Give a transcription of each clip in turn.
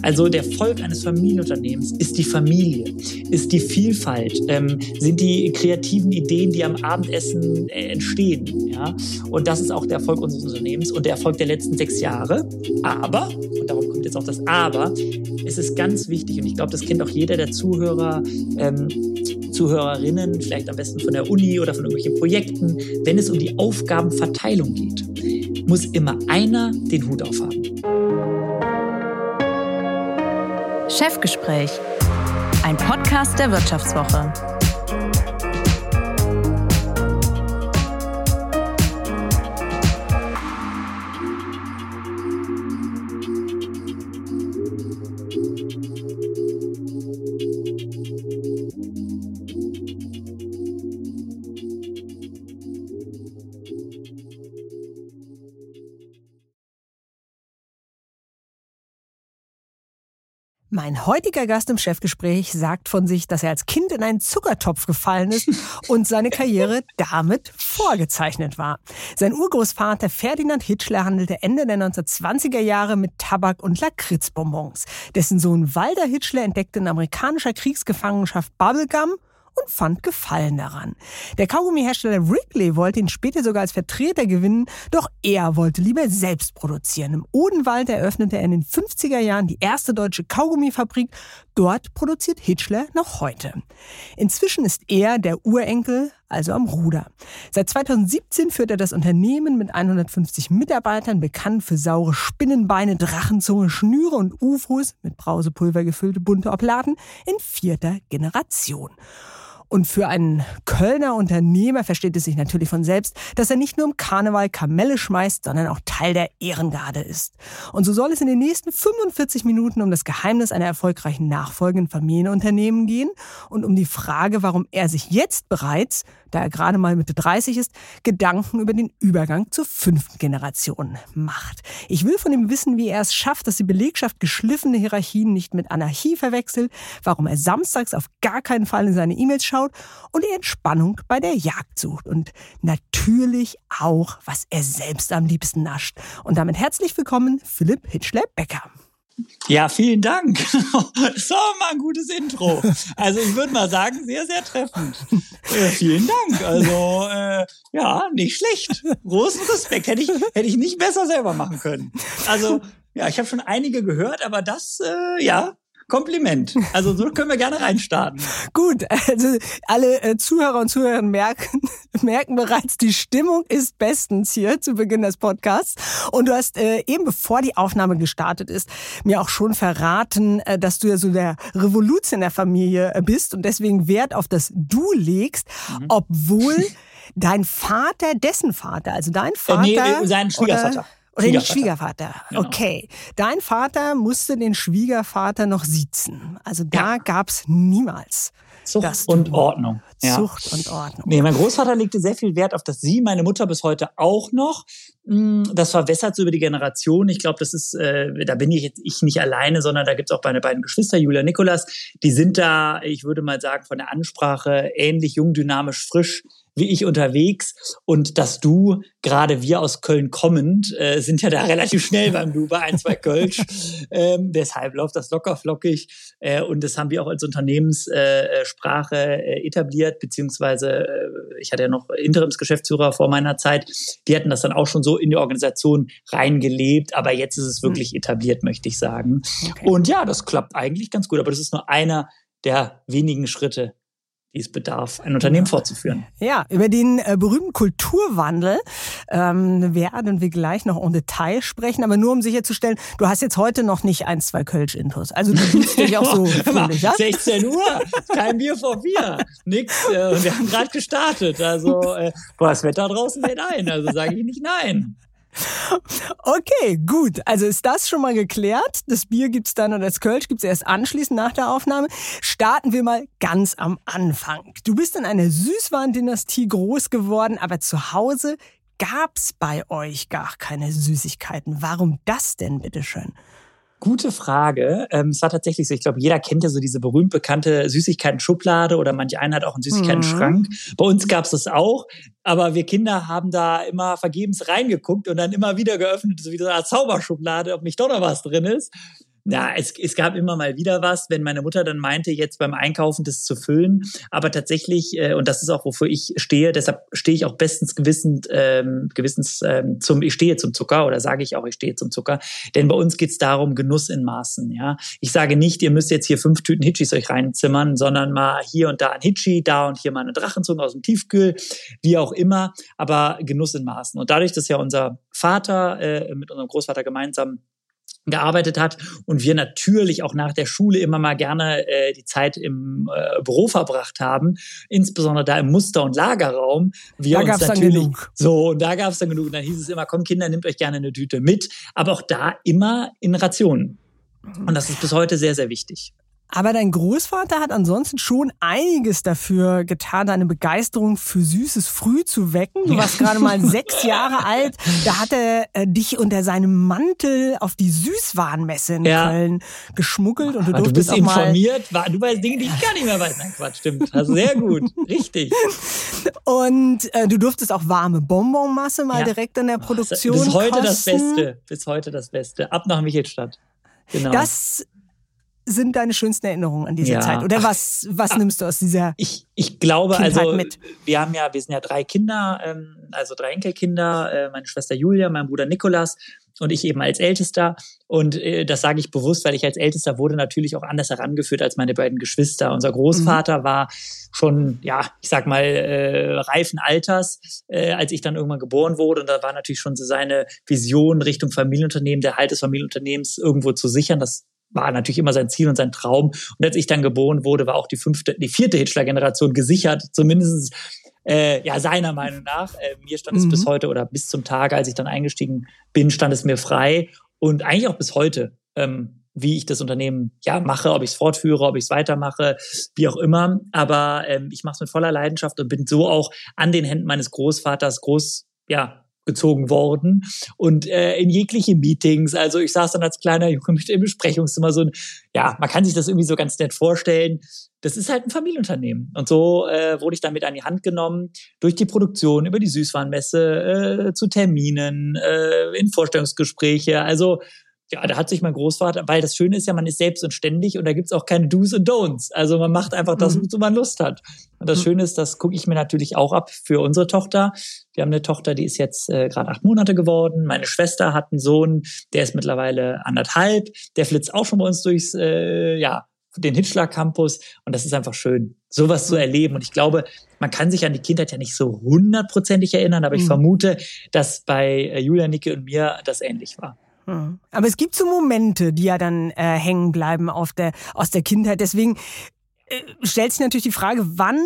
Also der Erfolg eines Familienunternehmens ist die Familie, ist die Vielfalt, ähm, sind die kreativen Ideen, die am Abendessen äh, entstehen. Ja? Und das ist auch der Erfolg unseres Unternehmens und der Erfolg der letzten sechs Jahre. Aber, und darum kommt jetzt auch das Aber, es ist ganz wichtig und ich glaube, das kennt auch jeder der Zuhörer, ähm, Zuhörerinnen, vielleicht am besten von der Uni oder von irgendwelchen Projekten, wenn es um die Aufgabenverteilung geht, muss immer einer den Hut aufhaben. Chefgespräch, ein Podcast der Wirtschaftswoche. Mein heutiger Gast im Chefgespräch sagt von sich, dass er als Kind in einen Zuckertopf gefallen ist und seine Karriere damit vorgezeichnet war. Sein Urgroßvater Ferdinand Hitschler handelte Ende der 1920er Jahre mit Tabak und Lakritzbonbons. Dessen Sohn Walter Hitschler entdeckte in amerikanischer Kriegsgefangenschaft Bubblegum und fand Gefallen daran. Der Kaugummihersteller Wrigley wollte ihn später sogar als Vertreter gewinnen, doch er wollte lieber selbst produzieren. Im Odenwald eröffnete er in den 50er Jahren die erste deutsche Kaugummifabrik. Dort produziert Hitchler noch heute. Inzwischen ist er der Urenkel, also am Ruder. Seit 2017 führt er das Unternehmen mit 150 Mitarbeitern, bekannt für saure Spinnenbeine, Drachenzunge, Schnüre und UFOs mit Brausepulver gefüllte bunte Obladen in vierter Generation. Und für einen Kölner Unternehmer versteht es sich natürlich von selbst, dass er nicht nur im Karneval Kamelle schmeißt, sondern auch Teil der Ehrengarde ist. Und so soll es in den nächsten 45 Minuten um das Geheimnis einer erfolgreichen Nachfolge in Familienunternehmen gehen und um die Frage, warum er sich jetzt bereits, da er gerade mal Mitte 30 ist, Gedanken über den Übergang zur fünften Generation macht. Ich will von ihm wissen, wie er es schafft, dass die Belegschaft geschliffene Hierarchien nicht mit Anarchie verwechselt, warum er samstags auf gar keinen Fall in seine E-Mails schaut, und die Entspannung bei der Jagd sucht und natürlich auch, was er selbst am liebsten nascht. Und damit herzlich willkommen, Philipp Hitschler-Becker. Ja, vielen Dank. War mal ein gutes Intro. Also ich würde mal sagen, sehr, sehr treffend. Äh, vielen Dank. Also äh, ja, nicht schlecht. Großen Respekt. Hätte ich, hätte ich nicht besser selber machen können. Also ja, ich habe schon einige gehört, aber das, äh, ja, Kompliment. Also so können wir gerne reinstarten. Gut, also alle äh, Zuhörer und Zuhörerinnen merken, merken bereits, die Stimmung ist bestens hier zu Beginn des Podcasts. Und du hast äh, eben bevor die Aufnahme gestartet ist, mir auch schon verraten, äh, dass du ja so der Revolution der Familie äh, bist und deswegen Wert auf das Du legst, mhm. obwohl dein Vater, dessen Vater, also dein Vater. Äh, nee, sein Schwiegervater. Oder oder den Schwiegervater. Genau. Okay. Dein Vater musste den Schwiegervater noch siezen. Also da ja. gab's niemals. Zucht und Ordnung. Ja. Zucht und Ordnung. Nee, mein Großvater legte sehr viel Wert auf das Sie, meine Mutter bis heute auch noch. Mm, das verwässert so über die Generation. Ich glaube, das ist, äh, da bin ich jetzt ich nicht alleine, sondern da gibt's auch meine beiden Geschwister, Julia Nikolas. Die sind da, ich würde mal sagen, von der Ansprache ähnlich jung, dynamisch, frisch wie ich unterwegs und dass du, gerade wir aus Köln kommend, äh, sind ja da relativ schnell beim Du bei ein, zwei Kölsch. ähm, deshalb läuft das locker flockig äh, und das haben wir auch als Unternehmenssprache äh, äh, etabliert, beziehungsweise äh, ich hatte ja noch Interimsgeschäftsführer vor meiner Zeit, die hatten das dann auch schon so in die Organisation reingelebt, aber jetzt ist es wirklich hm. etabliert, möchte ich sagen. Okay. Und ja, das klappt eigentlich ganz gut, aber das ist nur einer der wenigen Schritte, die es bedarf, ein Unternehmen fortzuführen. Ja, über den äh, berühmten Kulturwandel ähm, werden wir gleich noch en Detail sprechen, aber nur um sicherzustellen, du hast jetzt heute noch nicht ein, zwei Kölsch-Intos. Also du bist dich auch so fröhlich, ja? 16 Uhr, kein Bier vor Bier, nix. Äh, wir haben gerade gestartet. Also, äh, boah, das Wetter draußen lädt ein, also sage ich nicht nein. Okay, gut. Also ist das schon mal geklärt. Das Bier gibt's dann und das Kölsch gibt's erst anschließend nach der Aufnahme. Starten wir mal ganz am Anfang. Du bist in einer Süßwarendynastie groß geworden, aber zu Hause gab's bei euch gar keine Süßigkeiten. Warum das denn, bitteschön? Gute Frage. Ähm, es war tatsächlich so, ich glaube, jeder kennt ja so diese berühmt bekannte Süßigkeiten-Schublade oder manch einer hat auch einen Süßigkeiten-Schrank. Mhm. Bei uns gab es das auch, aber wir Kinder haben da immer vergebens reingeguckt und dann immer wieder geöffnet, so wie so eine Zauberschublade, ob nicht doch noch was drin ist. Ja, es, es gab immer mal wieder was, wenn meine Mutter dann meinte, jetzt beim Einkaufen das zu füllen. Aber tatsächlich, äh, und das ist auch, wofür ich stehe, deshalb stehe ich auch bestens gewissend, ähm, gewissens ähm, zum, ich stehe zum Zucker oder sage ich auch, ich stehe zum Zucker. Denn bei uns geht's darum, Genuss in Maßen. Ja, Ich sage nicht, ihr müsst jetzt hier fünf Tüten Hitchis euch reinzimmern, sondern mal hier und da ein Hitchi, da und hier mal eine Drachenzunge aus dem Tiefkühl, wie auch immer, aber Genuss in Maßen. Und dadurch, dass ja unser Vater äh, mit unserem Großvater gemeinsam gearbeitet hat und wir natürlich auch nach der Schule immer mal gerne äh, die Zeit im äh, Büro verbracht haben, insbesondere da im Muster- und Lagerraum. Wir da gab es dann genug. So, und da gab es dann genug. Und dann hieß es immer, komm Kinder, nehmt euch gerne eine Tüte mit, aber auch da immer in Rationen. Und das ist bis heute sehr, sehr wichtig. Aber dein Großvater hat ansonsten schon einiges dafür getan, deine Begeisterung für Süßes früh zu wecken. Du warst gerade mal sechs Jahre alt. Da hat er äh, dich unter seinem Mantel auf die Süßwarenmesse in ja. Köln geschmuggelt und du Aber durftest du bist auch informiert. Mal du weißt Dinge, die ich gar nicht mehr weiß. Nein, Quatsch, stimmt. Also sehr gut. Richtig. Und äh, du durftest auch warme Bonbonmasse mal ja. direkt in der Produktion Bis heute kosten. das Beste. Bis heute das Beste. Ab nach Michelstadt. Genau. Das sind deine schönsten Erinnerungen an diese ja. Zeit? Oder was, was nimmst du aus dieser Ich, ich glaube, Kindheit also mit? wir haben ja, wir sind ja drei Kinder, ähm, also drei Enkelkinder, äh, meine Schwester Julia, mein Bruder Nikolas und ich eben als Ältester. Und äh, das sage ich bewusst, weil ich als Ältester wurde natürlich auch anders herangeführt als meine beiden Geschwister. Unser Großvater mhm. war schon, ja, ich sag mal, äh, reifen Alters, äh, als ich dann irgendwann geboren wurde. Und da war natürlich schon so seine Vision Richtung Familienunternehmen, der Halt des Familienunternehmens irgendwo zu sichern. Das war natürlich immer sein Ziel und sein Traum. Und als ich dann geboren wurde, war auch die fünfte, die vierte Hitler-Generation gesichert, zumindest äh, ja seiner Meinung nach. Äh, mir stand mhm. es bis heute oder bis zum Tag, als ich dann eingestiegen bin, stand es mir frei und eigentlich auch bis heute. Ähm, wie ich das Unternehmen ja mache, ob ich es fortführe, ob ich es weitermache, wie auch immer. Aber ähm, ich mache es mit voller Leidenschaft und bin so auch an den Händen meines Großvaters groß ja gezogen worden und äh, in jegliche Meetings. Also ich saß dann als kleiner Junge mit im Besprechungszimmer so ein, ja, man kann sich das irgendwie so ganz nett vorstellen. Das ist halt ein Familienunternehmen. Und so äh, wurde ich damit an die Hand genommen, durch die Produktion, über die Süßwarenmesse, äh, zu Terminen, äh, in Vorstellungsgespräche. Also ja, da hat sich mein Großvater, weil das Schöne ist ja, man ist selbst und ständig und da gibt's auch keine Do's und Don'ts. Also man macht einfach das, mhm. wozu man Lust hat. Und das mhm. Schöne ist, das gucke ich mir natürlich auch ab für unsere Tochter. Wir haben eine Tochter, die ist jetzt äh, gerade acht Monate geworden. Meine Schwester hat einen Sohn, der ist mittlerweile anderthalb. Der flitzt auch schon bei uns durchs, äh, ja, den Hitschlag Campus. Und das ist einfach schön, sowas zu erleben. Und ich glaube, man kann sich an die Kindheit ja nicht so hundertprozentig erinnern, aber ich mhm. vermute, dass bei äh, Julia, Nicke und mir das ähnlich war. Hm. Aber es gibt so Momente, die ja dann äh, hängen bleiben auf der, aus der Kindheit. Deswegen äh, stellt sich natürlich die Frage, wann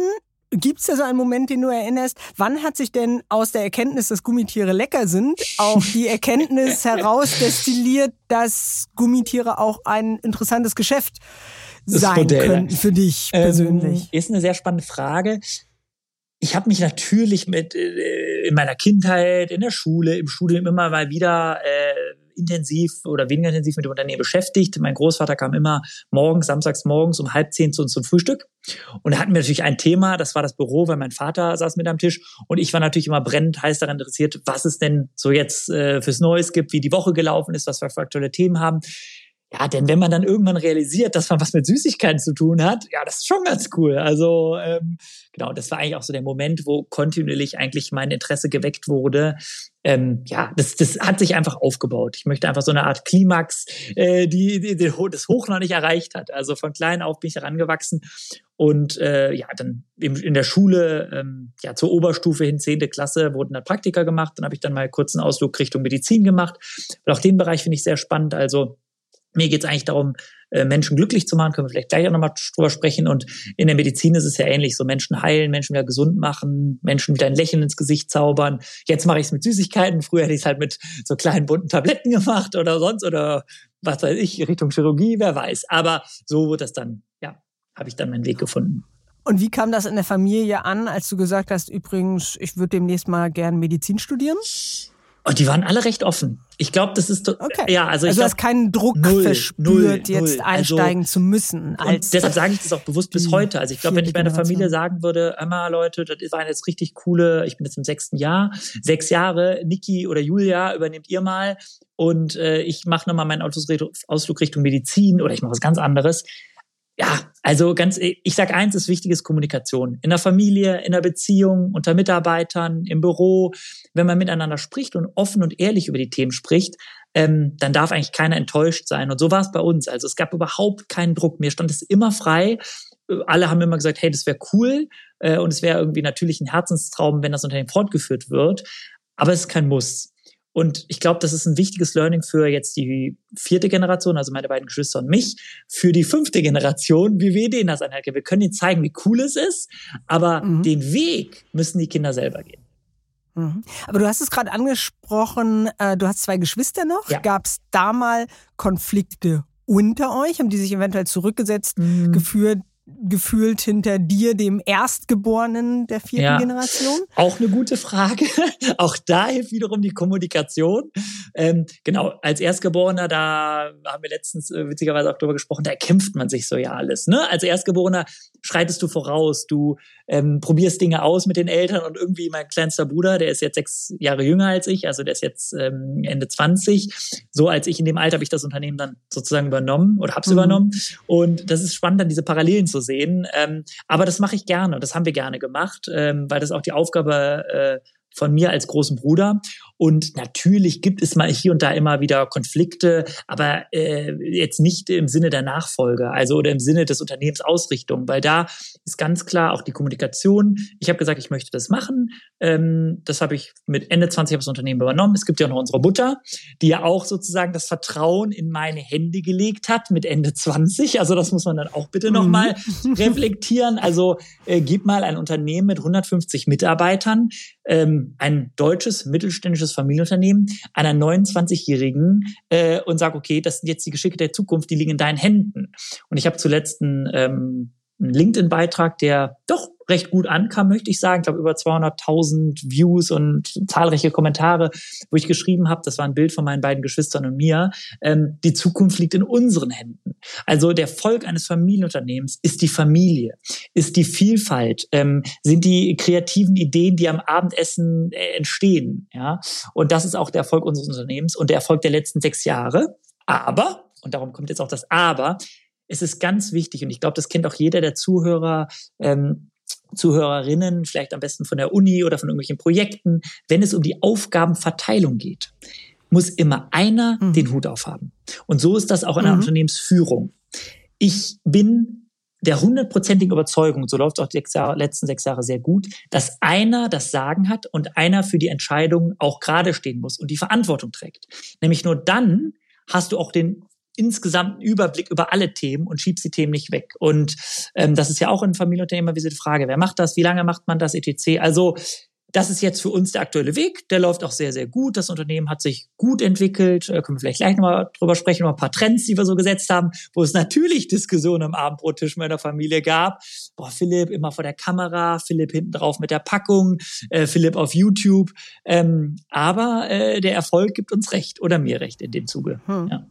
Gibt es da so einen Moment, den du erinnerst? Wann hat sich denn aus der Erkenntnis, dass Gummitiere lecker sind, auch die Erkenntnis herausdestilliert, dass Gummitiere auch ein interessantes Geschäft sein könnten für dich ähm, persönlich? Ähm, ist eine sehr spannende Frage. Ich habe mich natürlich mit äh, in meiner Kindheit, in der Schule, im Studium immer mal wieder äh, intensiv oder weniger intensiv mit dem Unternehmen beschäftigt. Mein Großvater kam immer morgens, samstags morgens um halb zehn zu uns zum Frühstück. Und da hatten wir natürlich ein Thema, das war das Büro, weil mein Vater saß mit am Tisch. Und ich war natürlich immer brennend heiß daran interessiert, was es denn so jetzt äh, fürs Neues gibt, wie die Woche gelaufen ist, was wir für aktuelle Themen haben. Ja, denn wenn man dann irgendwann realisiert, dass man was mit Süßigkeiten zu tun hat, ja, das ist schon ganz cool. Also ähm, genau, das war eigentlich auch so der Moment, wo kontinuierlich eigentlich mein Interesse geweckt wurde. Ähm, ja, das, das hat sich einfach aufgebaut. Ich möchte einfach so eine Art Klimax, äh, die, die, die das Hoch noch nicht erreicht hat. Also von klein auf bin ich herangewachsen und äh, ja, dann in der Schule, ähm, ja, zur Oberstufe hin, zehnte Klasse, wurden dann Praktika gemacht. Dann habe ich dann mal kurz einen Ausflug Richtung Medizin gemacht. Und auch den Bereich finde ich sehr spannend. Also mir geht es eigentlich darum, äh, Menschen glücklich zu machen, können wir vielleicht gleich auch nochmal drüber sprechen. Und in der Medizin ist es ja ähnlich, so Menschen heilen, Menschen wieder gesund machen, Menschen wieder ein Lächeln ins Gesicht zaubern. Jetzt mache ich es mit Süßigkeiten, früher hätte ich es halt mit so kleinen bunten Tabletten gemacht oder sonst oder was weiß ich, Richtung Chirurgie, wer weiß. Aber so wird das dann, ja, habe ich dann meinen Weg gefunden. Und wie kam das in der Familie an, als du gesagt hast, übrigens, ich würde demnächst mal gern Medizin studieren? Und die waren alle recht offen. Ich glaube, das ist okay. ja, also, also ich du hast keinen Druck null, verspürt, null, jetzt null. einsteigen also, zu müssen. Als deshalb sage ich das auch bewusst bis heute. Also ich glaube, wenn ich meiner. Familie sagen würde, Emma, Leute, das waren jetzt richtig coole, ich bin jetzt im sechsten Jahr, sechs Jahre, Niki oder Julia, übernehmt ihr mal und äh, ich mache nochmal meinen Ausflug Richtung Medizin oder ich mache was ganz anderes. Ja, also ganz, ich sag eins, ist wichtig ist Kommunikation. In der Familie, in der Beziehung, unter Mitarbeitern, im Büro. Wenn man miteinander spricht und offen und ehrlich über die Themen spricht, ähm, dann darf eigentlich keiner enttäuscht sein. Und so war es bei uns. Also es gab überhaupt keinen Druck. Mir stand es immer frei. Alle haben immer gesagt, hey, das wäre cool äh, und es wäre irgendwie natürlich ein Herzenstraum, wenn das Unternehmen fortgeführt wird. Aber es ist kein Muss. Und ich glaube, das ist ein wichtiges Learning für jetzt die vierte Generation, also meine beiden Geschwister und mich, für die fünfte Generation, wie wir denen das anhalten. Wir können ihnen zeigen, wie cool es ist, aber Mhm. den Weg müssen die Kinder selber gehen. Mhm. Aber du hast es gerade angesprochen, äh, du hast zwei Geschwister noch. Ja. Gab es da mal Konflikte unter euch? Haben die sich eventuell zurückgesetzt, Mhm. geführt, gefühlt hinter dir, dem Erstgeborenen der vierten Ja. Generation? Auch eine gute Frage. Auch da hilft wiederum die Kommunikation. Ähm, genau, als Erstgeborener, da haben wir letztens äh, witzigerweise auch drüber gesprochen, da erkämpft man sich so ja alles. Ne? Als Erstgeborener schreitest du voraus, du ähm, probierst Dinge aus mit den Eltern und irgendwie mein kleinster Bruder, der ist jetzt sechs Jahre jünger als ich, also der ist jetzt ähm, Ende 20. So als ich in dem Alter habe ich das Unternehmen dann sozusagen übernommen oder hab's Mhm. übernommen. Und das ist spannend, dann diese Parallelen zu sehen. Ähm, aber das mache ich gerne, das haben wir gerne gemacht, ähm, weil das auch die Aufgabe äh, von mir als großen Bruder. Und natürlich gibt es mal hier und da immer wieder Konflikte, aber äh, jetzt nicht im Sinne der Nachfolge, also oder im Sinne des Unternehmens Ausrichtung, weil da ist ganz klar auch die Kommunikation. Ich habe gesagt, ich möchte das machen. Ähm, das habe ich mit Ende 20 habe das Unternehmen übernommen. Es gibt ja auch noch unsere Mutter, die ja auch sozusagen das Vertrauen in meine Hände gelegt hat mit Ende 20. Also das muss man dann auch bitte nochmal reflektieren. Also äh, gib mal ein Unternehmen mit 150 Mitarbeitern, ähm, ein deutsches mittelständisches Familienunternehmen einer 29-Jährigen äh, und sag, okay, das sind jetzt die Geschicke der Zukunft, die liegen in deinen Händen. Und ich habe zuletzt einen, ähm, einen LinkedIn-Beitrag, der doch recht gut ankam, möchte ich sagen. Ich glaube, über 200.000 Views und zahlreiche Kommentare, wo ich geschrieben habe, das war ein Bild von meinen beiden Geschwistern und mir, ähm, die Zukunft liegt in unseren Händen. Also der Erfolg eines Familienunternehmens ist die Familie, ist die Vielfalt, ähm, sind die kreativen Ideen, die am Abendessen äh, entstehen. Ja? Und das ist auch der Erfolg unseres Unternehmens und der Erfolg der letzten sechs Jahre. Aber, und darum kommt jetzt auch das Aber, es ist ganz wichtig, und ich glaube, das kennt auch jeder der Zuhörer, ähm, Zuhörerinnen, vielleicht am besten von der Uni oder von irgendwelchen Projekten, wenn es um die Aufgabenverteilung geht, muss immer einer Mhm. den Hut aufhaben. Und so ist das auch in der Mhm. Unternehmensführung. Ich bin der hundertprozentigen Überzeugung, und so läuft es auch die letzten sechs Jahre sehr gut, dass einer das Sagen hat und einer für die Entscheidung auch gerade stehen muss und die Verantwortung trägt. Nämlich nur dann hast du auch den insgesamten Überblick über alle Themen und schiebst die Themen nicht weg. Und ähm, das ist ja auch in Familienunternehmen immer diese Frage, wer macht das, wie lange macht man das, etc. Also das ist jetzt für uns der aktuelle Weg. Der läuft auch sehr, sehr gut. Das Unternehmen hat sich gut entwickelt. Äh, können wir vielleicht gleich nochmal drüber sprechen, über ein paar Trends, die wir so gesetzt haben, wo es natürlich Diskussionen am Abendbrottisch meiner Familie gab. Boah, Philipp immer vor der Kamera, Philipp hinten drauf mit der Packung, äh, Philipp auf YouTube. Ähm, aber äh, der Erfolg gibt uns recht oder mir recht in dem Zuge. Hm. Ja.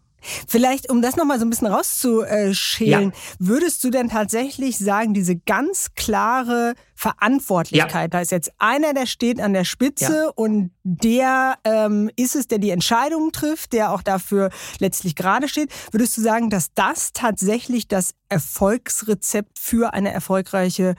Vielleicht, um das nochmal so ein bisschen rauszuschälen, Ja. würdest du denn tatsächlich sagen, diese ganz klare Verantwortlichkeit, da ist jetzt einer, der steht an der Spitze Ja. und der ähm, ist es, der die Entscheidungen trifft, der auch dafür letztlich gerade steht. Würdest du sagen, dass das tatsächlich das Erfolgsrezept für eine erfolgreiche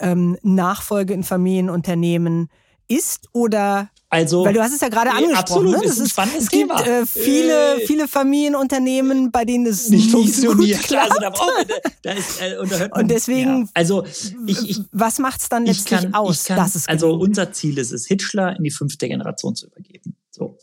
ähm, Nachfolge in Familienunternehmen ist oder Also, weil du hast es ja gerade angesprochen. absolut, ne? ist Das ein ist, es gibt Thema. äh, viele, Äh, viele Familienunternehmen, bei denen es nicht so funktioniert. klappt. Also da man, da ist, äh, und, man, Und deswegen- ja. also ich, ich, Was macht's dann ich letztlich kann, aus, kann, dass es also gelingt? unser Ziel ist es, Hitchler in die fünfte Generation zu übergeben. So.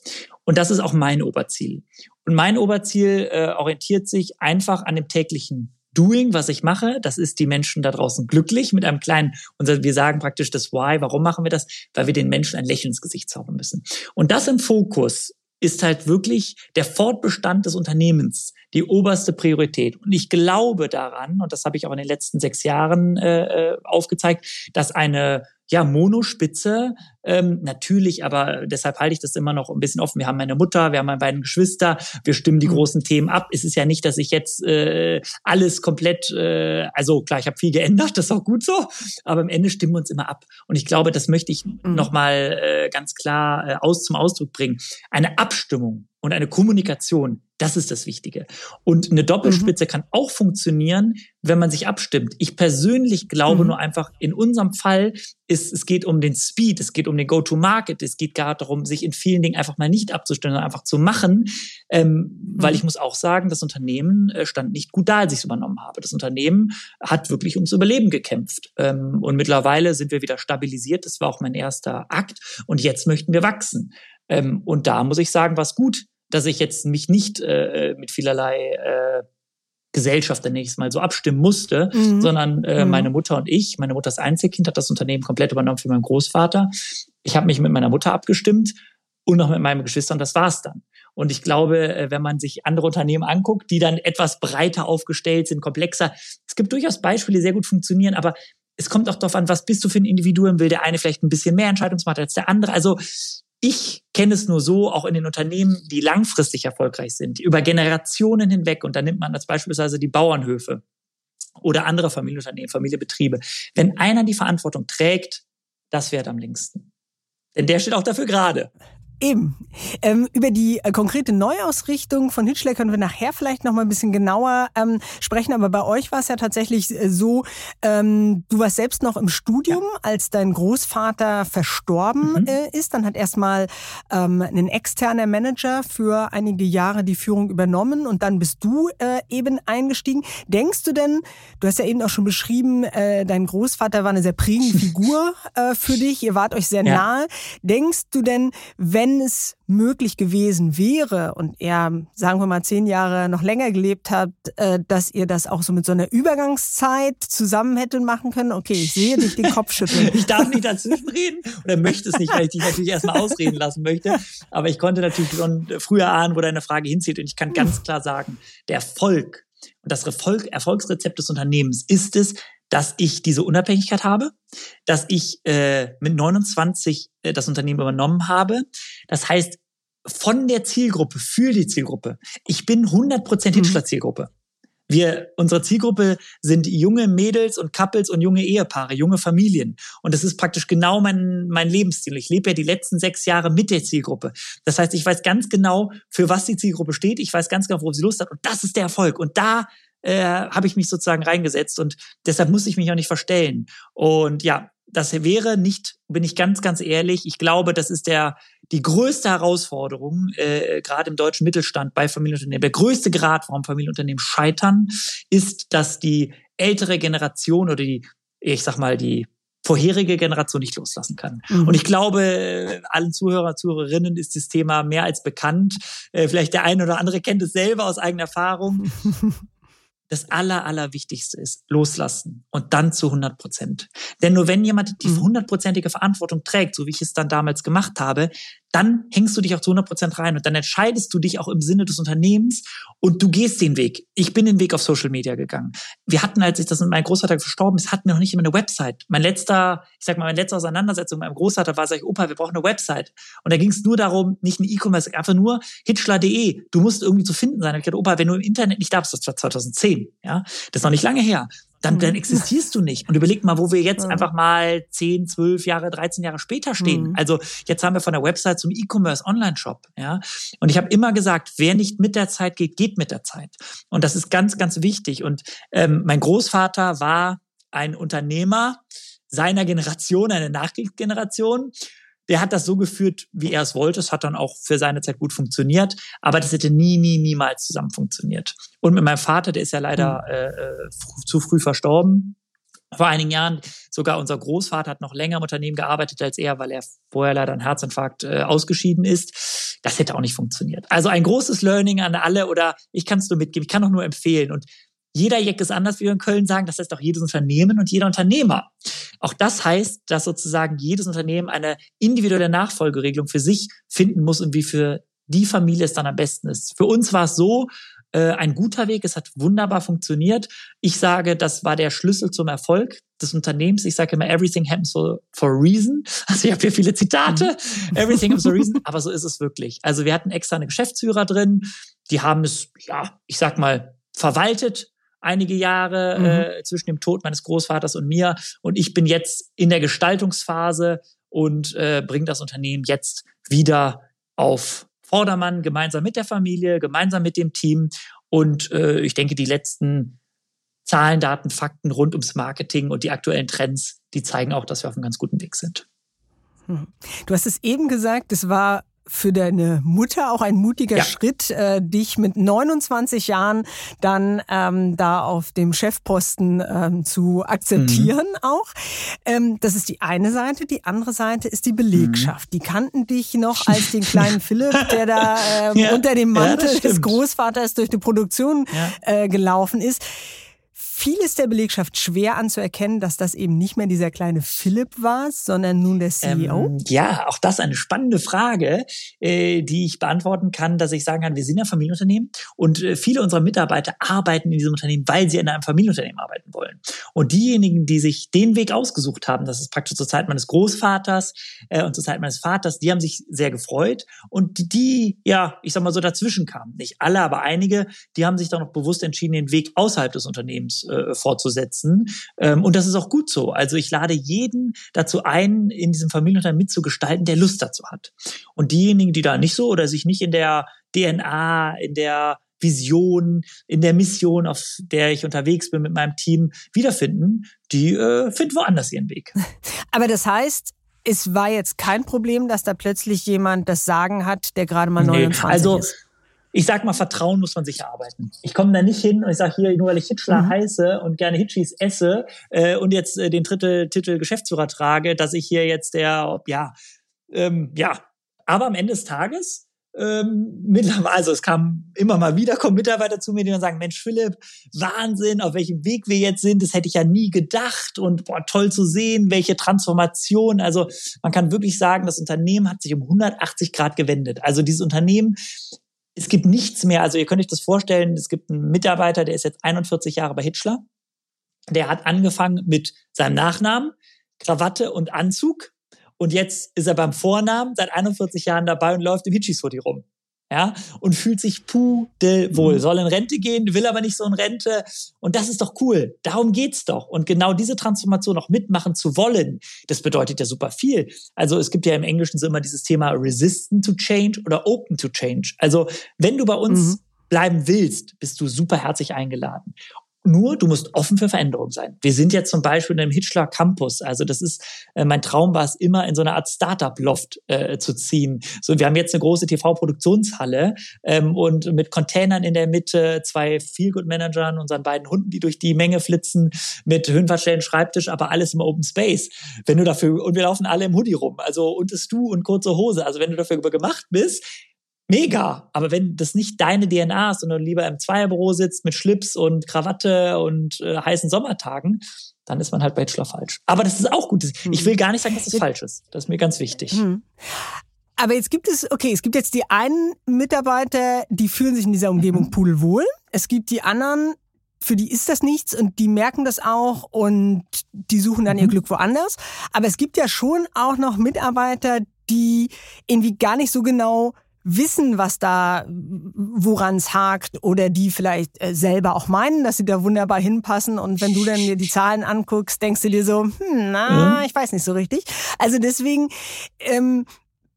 Und das ist auch mein Oberziel. Und mein Oberziel äh, orientiert sich einfach an dem täglichen Doing, was ich mache. Das ist die Menschen da draußen glücklich mit einem kleinen, unser, wir sagen praktisch das Why. Warum machen wir das? Weil wir den Menschen ein Lächeln ins Gesicht zaubern müssen. Und das im Fokus ist halt wirklich der Fortbestand des Unternehmens die oberste Priorität. Und ich glaube daran, und das habe ich auch in den letzten sechs Jahren äh, äh, aufgezeigt, dass eine ja, Monospitze, ähm, natürlich, aber deshalb halte ich das immer noch ein bisschen offen. Wir haben meine Mutter, wir haben meine beiden Geschwister, wir stimmen die mhm. großen Themen ab. Es ist ja nicht, dass ich jetzt äh, alles komplett, äh, also klar, ich habe viel geändert, das ist auch gut so, aber am Ende stimmen wir uns immer ab. Und ich glaube, das möchte ich mhm. nochmal äh, ganz klar äh, aus zum Ausdruck bringen. Eine Abstimmung und eine Kommunikation, das ist das Wichtige. Und eine Doppelspitze mhm. kann auch funktionieren, wenn man sich abstimmt. Ich persönlich glaube mhm. nur einfach, in unserem Fall ist, es geht um den Speed, es geht um den Go-to-Market, es geht gerade darum, sich in vielen Dingen einfach mal nicht abzustimmen, sondern einfach zu machen. Ähm, mhm. Weil ich muss auch sagen, das Unternehmen äh, stand nicht gut da, als ich es übernommen habe. Das Unternehmen hat wirklich ums Überleben gekämpft. Ähm, und mittlerweile sind wir wieder stabilisiert. Das war auch mein erster Akt. Und jetzt möchten wir wachsen. Ähm, und da muss ich sagen, was gut, dass ich jetzt mich nicht äh, mit vielerlei äh, Gesellschaft dann nächstes Mal so abstimmen musste, mhm. sondern äh, mhm. meine Mutter und ich, meine Mutter ist Einzelkind, hat das Unternehmen komplett übernommen für meinen Großvater. Ich habe mich mit meiner Mutter abgestimmt und noch mit meinem Geschwister und das war's dann. Und ich glaube, äh, wenn man sich andere Unternehmen anguckt, die dann etwas breiter aufgestellt sind, komplexer, es gibt durchaus Beispiele, die sehr gut funktionieren, aber es kommt auch darauf an, was bist du für ein Individuum? Will der eine vielleicht ein bisschen mehr Entscheidungsmacht als der andere? Also ich kenne es nur so, auch in den Unternehmen, die langfristig erfolgreich sind, über Generationen hinweg. Und da nimmt man als beispielsweise die Bauernhöfe oder andere Familienunternehmen, Familienbetriebe. Wenn einer die Verantwortung trägt, das wäre am längsten. Denn der steht auch dafür gerade. Eben. Ähm, über die äh, konkrete Neuausrichtung von Hitchler können wir nachher vielleicht noch mal ein bisschen genauer ähm, sprechen. Aber bei euch war es ja tatsächlich äh, so, ähm, du warst selbst noch im Studium, ja. als dein Großvater verstorben mhm. äh, ist. Dann hat erstmal ähm, ein externer Manager für einige Jahre die Führung übernommen und dann bist du äh, eben eingestiegen. Denkst du denn, du hast ja eben auch schon beschrieben, äh, dein Großvater war eine sehr prägende Figur äh, für dich, ihr wart euch sehr ja. nahe. Denkst du denn, wenn wenn es möglich gewesen wäre und er, sagen wir mal, zehn Jahre noch länger gelebt hat, äh, dass ihr das auch so mit so einer Übergangszeit zusammen hättet machen können? Okay, ich sehe dich den Kopf schütteln. ich darf nicht dazwischen reden oder möchte es nicht, weil ich dich natürlich erstmal ausreden lassen möchte. Aber ich konnte natürlich schon früher ahnen, wo deine Frage hinzieht. Und ich kann ganz klar sagen, der Erfolg und das Erfolg, Erfolgsrezept des Unternehmens ist es, dass ich diese Unabhängigkeit habe, dass ich äh, mit 29 äh, das Unternehmen übernommen habe. Das heißt, von der Zielgruppe, für die Zielgruppe. Ich bin 100% mhm. Hitchler-Zielgruppe. Wir, unsere Zielgruppe sind junge Mädels und Couples und junge Ehepaare, junge Familien. Und das ist praktisch genau mein, mein Lebensstil. Ich lebe ja die letzten sechs Jahre mit der Zielgruppe. Das heißt, ich weiß ganz genau, für was die Zielgruppe steht. Ich weiß ganz genau, worauf sie Lust hat. Und das ist der Erfolg. Und da äh, habe ich mich sozusagen reingesetzt und deshalb muss ich mich auch nicht verstellen. Und ja, das wäre nicht, bin ich ganz, ganz ehrlich, ich glaube, das ist der die größte Herausforderung, äh, gerade im deutschen Mittelstand bei Familienunternehmen. Der größte Grad, warum Familienunternehmen scheitern, ist, dass die ältere Generation oder die, ich sag mal, die vorherige Generation nicht loslassen kann. Mhm. Und ich glaube, allen Zuhörer, Zuhörerinnen ist das Thema mehr als bekannt. Äh, vielleicht der eine oder andere kennt es selber aus eigener Erfahrung. das Aller, Allerwichtigste ist, loslassen und dann zu 100 Prozent. Denn nur wenn jemand die mhm. hundertprozentige Verantwortung trägt, so wie ich es dann damals gemacht habe, dann hängst du dich auch zu 100 Prozent rein und dann entscheidest du dich auch im Sinne des Unternehmens und du gehst den Weg. Ich bin den Weg auf Social Media gegangen. Wir hatten, als ich das mit meinem Großvater verstorben ist, hatten wir noch nicht immer eine Website. Mein letzter, ich sag mal, meine letzte Auseinandersetzung mit meinem Großvater war, sag ich, Opa, wir brauchen eine Website. Und da ging es nur darum, nicht ein E-Commerce, einfach nur hitchler.de. Du musst irgendwie zu finden sein. Und ich dachte, Opa, wenn du im Internet nicht darfst, das war 2010, ja, das ist noch nicht lange her dann, dann mhm. existierst du nicht. Und überleg mal, wo wir jetzt einfach mal 10, 12 Jahre, 13 Jahre später stehen. Mhm. Also jetzt haben wir von der Website zum E-Commerce Online-Shop. Ja? Und ich habe immer gesagt, wer nicht mit der Zeit geht, geht mit der Zeit. Und das ist ganz, ganz wichtig. Und ähm, mein Großvater war ein Unternehmer seiner Generation, eine Nachkriegsgeneration der hat das so geführt, wie er es wollte. Es hat dann auch für seine Zeit gut funktioniert, aber das hätte nie, nie, niemals zusammen funktioniert. Und mit meinem Vater, der ist ja leider hm. äh, äh zu früh verstorben. Vor einigen Jahren sogar unser Großvater hat noch länger im Unternehmen gearbeitet als er, weil er vorher leider einen Herzinfarkt äh, ausgeschieden ist. Das hätte auch nicht funktioniert. Also ein großes Learning an alle oder ich kann es nur mitgeben, ich kann auch nur empfehlen. Und jeder Jack ist anders, wie wir in Köln sagen. Das heißt auch jedes Unternehmen und jeder Unternehmer. Auch das heißt, dass sozusagen jedes Unternehmen eine individuelle Nachfolgeregelung für sich finden muss und wie für die Familie es dann am besten ist. Für uns war es so, äh, ein guter Weg. Es hat wunderbar funktioniert. Ich sage, das war der Schlüssel zum Erfolg des Unternehmens. Ich sage immer, everything happens for, for a reason. Also ich habe hier viele Zitate. Mhm. Everything happens for a reason. Aber so ist es wirklich. Also wir hatten extra eine Geschäftsführer drin. Die haben es, ja, ich sag mal, verwaltet einige Jahre mhm. äh, zwischen dem Tod meines Großvaters und mir. Und ich bin jetzt in der Gestaltungsphase und äh, bringe das Unternehmen jetzt wieder auf Vordermann, gemeinsam mit der Familie, gemeinsam mit dem Team. Und äh, ich denke, die letzten Zahlen, Daten, Fakten rund ums Marketing und die aktuellen Trends, die zeigen auch, dass wir auf einem ganz guten Weg sind. Hm. Du hast es eben gesagt, es war für deine Mutter auch ein mutiger ja. Schritt, äh, dich mit 29 Jahren dann ähm, da auf dem Chefposten ähm, zu akzeptieren mhm. auch. Ähm, das ist die eine Seite. Die andere Seite ist die Belegschaft. Mhm. Die kannten dich noch als den kleinen Philipp, der da ähm, ja. unter dem Mantel ja, des Großvaters durch die Produktion äh, gelaufen ist fiel es der Belegschaft schwer anzuerkennen, dass das eben nicht mehr dieser kleine Philipp war, sondern nun der CEO? Ähm, ja, auch das eine spannende Frage, äh, die ich beantworten kann, dass ich sagen kann, wir sind ja Familienunternehmen und äh, viele unserer Mitarbeiter arbeiten in diesem Unternehmen, weil sie in einem Familienunternehmen arbeiten wollen. Und diejenigen, die sich den Weg ausgesucht haben, das ist praktisch zur Zeit meines Großvaters äh, und zur Zeit meines Vaters, die haben sich sehr gefreut und die, die, ja, ich sag mal so dazwischen kamen. Nicht alle, aber einige, die haben sich dann noch bewusst entschieden, den Weg außerhalb des Unternehmens äh, fortzusetzen. Ähm, und das ist auch gut so. Also ich lade jeden dazu ein, in diesem Familienunternehmen mitzugestalten, der Lust dazu hat. Und diejenigen, die da nicht so oder sich nicht in der DNA, in der Vision, in der Mission, auf der ich unterwegs bin mit meinem Team, wiederfinden, die äh, finden woanders ihren Weg. Aber das heißt, es war jetzt kein Problem, dass da plötzlich jemand das Sagen hat, der gerade mal 29 nee, also, ist ich sag mal, Vertrauen muss man sich erarbeiten. Ich komme da nicht hin und ich sage hier, nur weil ich Hitchler mhm. heiße und gerne Hitchis esse äh, und jetzt äh, den Titel, Titel Geschäftsführer trage, dass ich hier jetzt der, ja, ähm, ja. Aber am Ende des Tages ähm, mittlerweile, also es kam immer mal wieder, kommen Mitarbeiter zu mir, die dann sagen, Mensch, Philipp, Wahnsinn, auf welchem Weg wir jetzt sind, das hätte ich ja nie gedacht und boah, toll zu sehen, welche Transformation. Also man kann wirklich sagen, das Unternehmen hat sich um 180 Grad gewendet. Also dieses Unternehmen es gibt nichts mehr. Also ihr könnt euch das vorstellen, es gibt einen Mitarbeiter, der ist jetzt 41 Jahre bei Hitchler. Der hat angefangen mit seinem Nachnamen, Krawatte und Anzug. Und jetzt ist er beim Vornamen seit 41 Jahren dabei und läuft im Hitchis-Hoodie rum ja, und fühlt sich pudelwohl. Mhm. Soll in Rente gehen, will aber nicht so in Rente. Und das ist doch cool. Darum geht's doch. Und genau diese Transformation auch mitmachen zu wollen, das bedeutet ja super viel. Also es gibt ja im Englischen so immer dieses Thema resistant to change oder open to change. Also wenn du bei uns mhm bleiben willst, bist du super herzlich eingeladen. Nur, du musst offen für Veränderung sein. Wir sind jetzt zum Beispiel in einem Hitchler Campus. Also das ist, äh, mein Traum war es immer, in so eine Art Startup-Loft äh, zu ziehen. So, wir haben jetzt eine große TV-Produktionshalle ähm, und mit Containern in der Mitte, zwei Feelgood-Managern, unseren beiden Hunden, die durch die Menge flitzen, mit Höhenverstellen, Schreibtisch, aber alles im Open Space. Wenn du dafür, und wir laufen alle im Hoodie rum, also und es du und kurze Hose. Also wenn du dafür gemacht bist, mega. Aber wenn das nicht deine DNA ist, sondern du lieber im Zweierbüro sitzt mit Schlips und Krawatte und äh, heißen Sommertagen, dann ist man halt Bachelor falsch. Aber das ist auch gut. Ich mhm. will gar nicht sagen, dass das falsch ist. Das ist mir ganz wichtig. Mhm. Aber jetzt gibt es, okay, es gibt jetzt die einen Mitarbeiter, die fühlen sich in dieser Umgebung pudelwohl. Es gibt die anderen, für die ist das nichts und die merken das auch und die suchen dann ihr mhm. Glück woanders. Aber es gibt ja schon auch noch Mitarbeiter, die irgendwie gar nicht so genau wissen, was da, woran es hakt oder die vielleicht äh, selber auch meinen, dass sie da wunderbar hinpassen und wenn du dann dir die Zahlen anguckst, denkst du dir so, hm, na, mhm. ich weiß nicht so richtig. Also deswegen, ähm,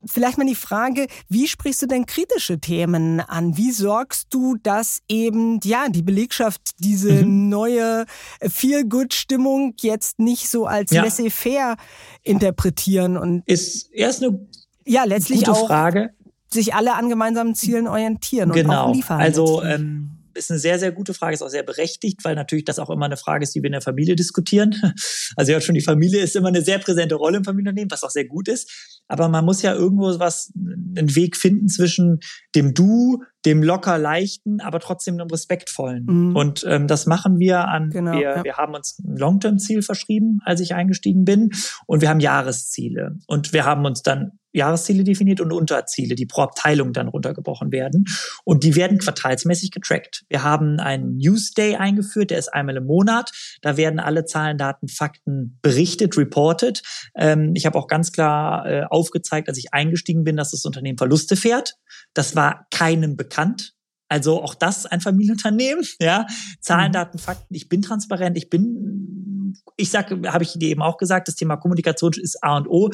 Vielleicht mal die Frage, wie sprichst du denn kritische Themen an? Wie sorgst du, dass eben, ja, die Belegschaft diese mhm. neue Feel-Good-Stimmung jetzt nicht so als ja. laissez-faire interpretieren und. Ist erst eine ja, letztlich gute auch, Frage sich alle an gemeinsamen Zielen orientieren genau. und auch genau. liefern. Also ähm, ist eine sehr, sehr gute Frage, ist auch sehr berechtigt, weil natürlich das auch immer eine Frage ist, die wir in der Familie diskutieren. Also ja schon, die Familie ist immer eine sehr präsente Rolle im Familienunternehmen, was auch sehr gut ist. Aber man muss ja irgendwo was, einen Weg finden zwischen dem Du, dem locker leichten, aber trotzdem dem respektvollen. Mhm. Und ähm, das machen wir an, genau, wir, ja. wir haben uns ein Long-Term-Ziel verschrieben, als ich eingestiegen bin. Und wir haben Jahresziele. Und wir haben uns dann Jahresziele definiert und Unterziele, die pro Abteilung dann runtergebrochen werden. Und die werden quartalsmäßig getrackt. Wir haben einen Newsday eingeführt, der ist einmal im Monat. Da werden alle Zahlen, Daten, Fakten berichtet, reported. Ähm, ich habe auch ganz klar äh, aufgezeigt, als ich eingestiegen bin, dass das Unternehmen Verluste fährt. Das war keinem bekannt. Also auch das ein Familienunternehmen, ja. Zahlen, mhm. Daten, Fakten. Ich bin transparent. Ich bin, ich sage, habe ich dir eben auch gesagt, das Thema Kommunikation ist A und O.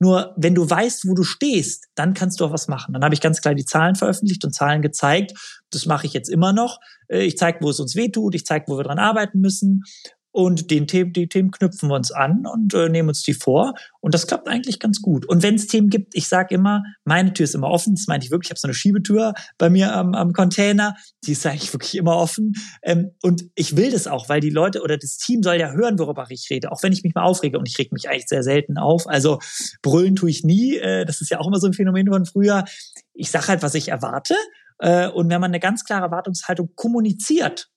Nur wenn du weißt, wo du stehst, dann kannst du auch was machen. Dann habe ich ganz klar die Zahlen veröffentlicht und Zahlen gezeigt. Das mache ich jetzt immer noch. Äh, ich zeige, wo es uns wehtut. Ich zeige, wo wir dran arbeiten müssen. Und den Themen, die Themen knüpfen wir uns an und äh, nehmen uns die vor. Und das klappt eigentlich ganz gut. Und wenn es Themen gibt, ich sage immer, meine Tür ist immer offen. Das meine ich wirklich. Ich habe so eine Schiebetür bei mir am, am Container. Die ist eigentlich wirklich immer offen. Ähm, und ich will das auch, weil die Leute oder das Team soll ja hören, worüber ich rede. Auch wenn ich mich mal aufrege. Und ich reg mich eigentlich sehr selten auf. Also brüllen tue ich nie. Äh, das ist ja auch immer so ein Phänomen von früher. Ich sage halt, was ich erwarte. Äh, und wenn man eine ganz klare Erwartungshaltung kommuniziert,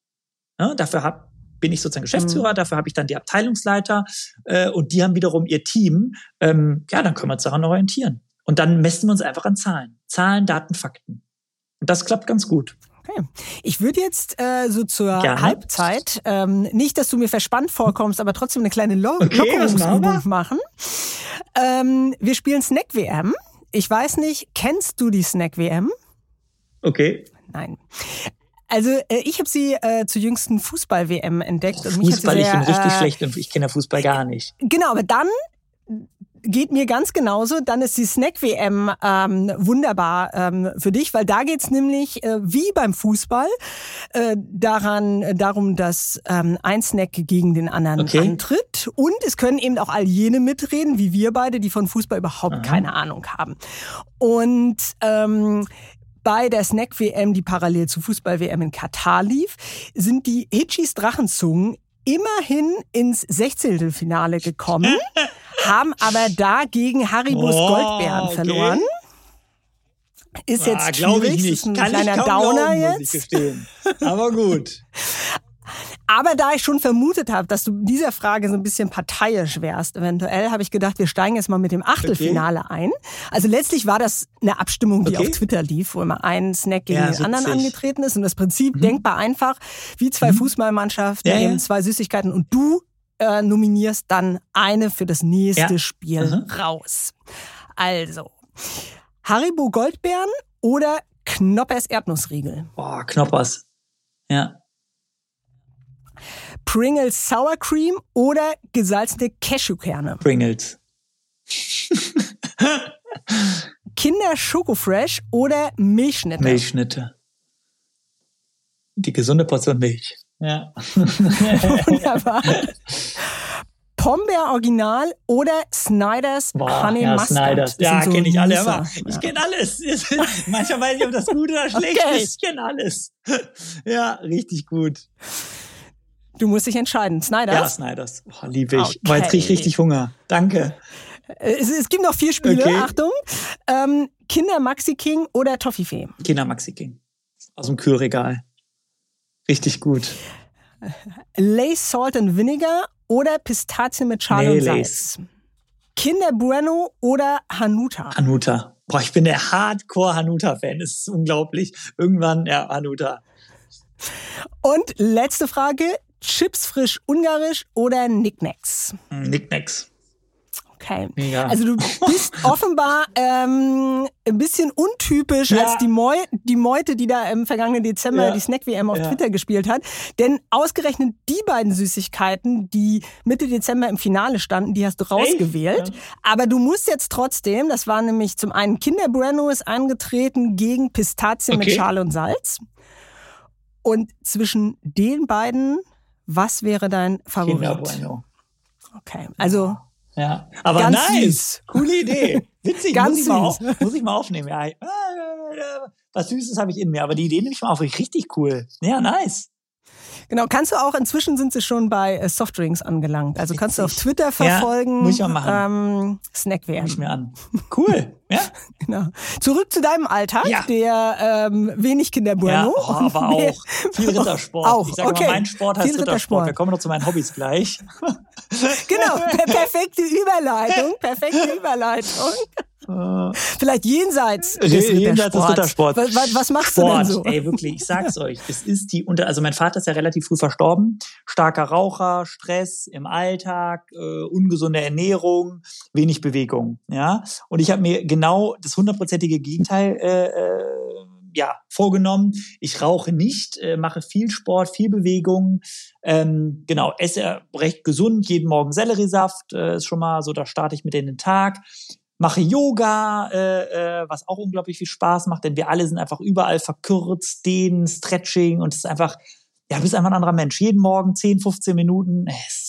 ne, dafür hat bin ich sozusagen Geschäftsführer, mhm. dafür habe ich dann die Abteilungsleiter äh, und die haben wiederum ihr Team. Ähm, ja, dann können wir uns daran orientieren. Und dann messen wir uns einfach an Zahlen. Zahlen, Daten, Fakten. Und das klappt ganz gut. Okay. Ich würde jetzt äh, so zur Gerne. Halbzeit, ähm, nicht, dass du mir verspannt vorkommst, aber trotzdem eine kleine Lo okay, Lockerungsübung machen. Ähm, wir spielen Snack WM. Ich weiß nicht, kennst du die Snack WM? Okay. Nein. Also äh, ich habe sie äh, zur jüngsten Fußball-WM entdeckt. Und Fußball, sehr, ich bin richtig äh, schlecht und ich kenne Fußball gar nicht. Genau, aber dann geht mir ganz genauso. Dann ist die Snack-WM ähm, wunderbar ähm, für dich, weil da geht's nämlich äh, wie beim Fußball äh, daran äh, darum, dass ähm, ein Snack gegen den anderen okay. antritt. Und es können eben auch all jene mitreden, wie wir beide, die von Fußball überhaupt Aha. keine Ahnung haben. Und ähm, bei der Snack-WM, die parallel zur Fußball-WM in Katar lief, sind die Hitchis Drachenzungen immerhin ins Sechzehntelfinale gekommen, haben aber da gegen Haribus oh, Goldbeeren okay. verloren. Ist jetzt ah, schwierig, ich nicht. ist ein Kann kleiner Downer glauben, jetzt. Aber gut. Aber da ich schon vermutet habe, dass du dieser Frage so ein bisschen parteiisch wärst, eventuell, habe ich gedacht, wir steigen jetzt mal mit dem Achtelfinale okay. ein. Also letztlich war das eine Abstimmung, die okay. auf Twitter lief, wo immer ein Snack gegen ja, den anderen angetreten ist. Und das Prinzip mhm. denkbar einfach, wie zwei mhm. Fußballmannschaften, ja, ja. zwei Süßigkeiten und du äh, nominierst dann eine für das nächste Spiel mhm. raus. Also, Haribo Goldbeeren oder Knoppers Erdnussriegel? Boah, Knoppers. Ja. Pringles Sour Cream oder gesalzene Cashewkerne? Pringles. Kinder Schokofresh oder Milchschnitte? Milchschnitte. Die gesunde Portion Milch. Ja. Wunderbar. Pombeer Original oder Snyder's Boah, Honey ja, Mustard. Snyders. Ja, so kenne ich alle. Aber ich kenne alles. Manchmal weiß ich, ob das gut oder schlecht okay. ist. Ich kenne alles. Ja, richtig gut. Du musst dich entscheiden. Snyders? Ja, Snyders. Oh, liebe ich. Okay. Weil jetzt kriege ich richtig Hunger. Danke. Es, es, gibt noch vier Spiele. Okay. Achtung. Ähm, Kinder Maxi King oder Toffifee? Kinder Maxi King. Aus dem Kühlregal. Richtig gut. Lace Salt and Vinegar oder Pistazien mit Schale nee, und Salz? Lace. Kinder Bueno oder Hanuta? Hanuta. Boah, ich bin der Hardcore Hanuta-Fan. Das ist unglaublich. Irgendwann, ja, Hanuta. Und letzte Frage. Chips frisch ungarisch oder Nicknacks? Nicknacks. Okay. Mega. Also du bist offenbar ähm, ein bisschen untypisch ja. als die, Meu die Meute, die da im vergangenen Dezember ja. die Snack-WM auf ja. Twitter gespielt hat. Denn ausgerechnet die beiden Süßigkeiten, die Mitte Dezember im Finale standen, die hast du rausgewählt. Aber du musst jetzt trotzdem, das war nämlich zum einen Kinder Bueno ist angetreten gegen Pistazien okay. mit Schale und Salz. Und zwischen den beiden was wäre dein Favorit? Kinder Bueno. Okay, also. Ja, aber nice. Süß. Coole Idee. Witzig, ganz muss, ich Mal auf, muss ich mal aufnehmen. Ja, was Süßes habe ich in mir, aber die Idee nehme ich mal auf. Richtig cool. Ja, nice. Genau, kannst du auch, inzwischen sind sie schon bei äh, Softdrinks angelangt. Also kannst du auf Twitter verfolgen. Ja, muss ich auch machen. Ähm, Snack werden. Ich mir an. Cool, ja. genau. Zurück zu deinem Alltag, ja. der ähm, wenig Kinderbueno. Ja, oh, aber auch viel Rittersport. Auch, ich sage okay. mal, mein Sport heißt Rittersport. Rittersport. Wir kommen noch zu meinen Hobbys gleich. genau, per perfekte Überleitung, perfekte Überleitung. Vielleicht jenseits des jenseits des Rittersports. Was, was machst Sport, du denn so? Ey, wirklich, ich sag's euch, es ist die unter, also mein Vater ist ja relativ früh verstorben, starker Raucher, Stress im Alltag, äh, ungesunde Ernährung, wenig Bewegung, ja. Und ich habe mir genau das hundertprozentige Gegenteil äh, äh, ja, vorgenommen. Ich rauche nicht, äh, mache viel Sport, viel Bewegung. Ähm, genau, esse recht gesund, jeden Morgen Selleriesaft, äh, ist schon mal so, da starte ich mit in den Tag. Mache Yoga, äh, äh, was auch unglaublich viel Spaß macht, denn wir alle sind einfach überall verkürzt, dehnen, Stretching und es ist einfach ja, du bist einfach ein anderer Mensch. Jeden Morgen 10, 15 Minuten.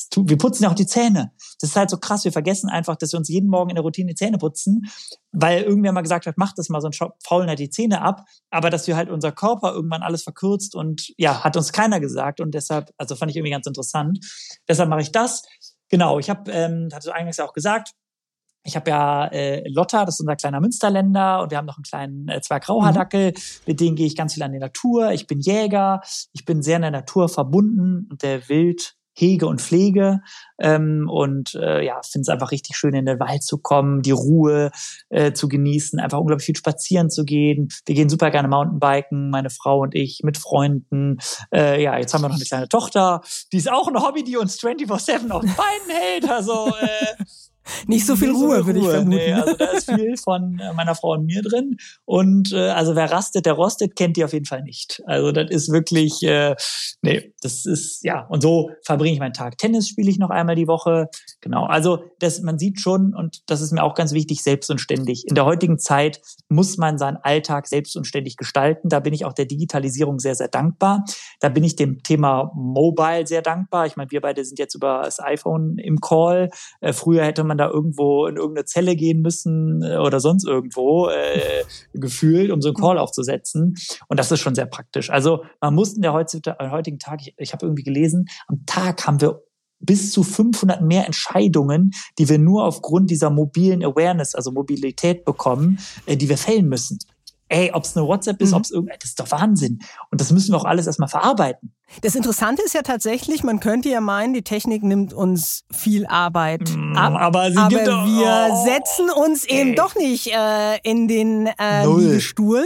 Tut, wir putzen ja auch die Zähne. Das ist halt so krass. Wir vergessen einfach, dass wir uns jeden Morgen in der Routine die Zähne putzen, weil irgendwer mal gesagt hat, mach das mal, sonst faulen halt die Zähne ab. Aber dass wir halt unser Körper irgendwann alles verkürzt und ja, hat uns keiner gesagt. Und deshalb, also fand ich irgendwie ganz interessant. Deshalb mache ich das. Genau, ich habe, ähm, hatte eingangs auch gesagt, ich habe ja äh, Lotta, das ist unser kleiner Münsterländer und wir haben noch einen kleinen äh, zwei Grauhaardackel, mhm. mit denen gehe ich ganz viel an die Natur. Ich bin Jäger, ich bin sehr in der Natur verbunden und der Wild Hege und Pflege ähm, und äh, ja, finde es einfach richtig schön, in den Wald zu kommen, die Ruhe äh, zu genießen, einfach unglaublich viel spazieren zu gehen. Wir gehen super gerne Mountainbiken, meine Frau und ich mit Freunden. Äh, ja, jetzt haben wir noch eine kleine Tochter, die ist auch ein Hobby, die uns 24/7 auf den Beinen hält. Also äh, nicht so viel Nicht Ruhe, so würde ich vermuten. Nee, also da ist viel von äh, meiner Frau und mir drin. Und äh, also wer rastet, der rostet, kennt die auf jeden Fall nicht. Also das ist wirklich, äh, nee, das ist, ja, und so verbringe ich meinen Tag. Tennis spiele ich noch einmal die Woche. Genau. Also das, man sieht schon, und das ist mir auch ganz wichtig, selbst und ständig. In der heutigen Zeit muss man seinen Alltag selbst und ständig gestalten. Da bin ich auch der Digitalisierung sehr, sehr dankbar. Da bin ich dem Thema Mobile sehr dankbar. Ich meine, wir beide sind jetzt über das iPhone im Call. Äh, früher hätte man man da irgendwo in irgendeine Zelle gehen müssen äh, oder sonst irgendwo äh, gefühlt, um so einen Call aufzusetzen. Und das ist schon sehr praktisch. Also man muss in der heutigen Tag, ich, ich habe irgendwie gelesen, am Tag haben wir bis zu 500 mehr Entscheidungen, die wir nur aufgrund dieser mobilen Awareness, also Mobilität bekommen, äh, die wir fällen müssen ey, ob es eine WhatsApp ist, mhm. ob es irgendwas, das ist doch Wahnsinn. Und das müssen wir auch alles erstmal verarbeiten. Das Interessante ist ja tatsächlich, man könnte ja meinen, die Technik nimmt uns viel Arbeit mm, ab. Aber, sie aber doch, wir oh, setzen uns ey. eben doch nicht äh, in den äh, Liegestuhl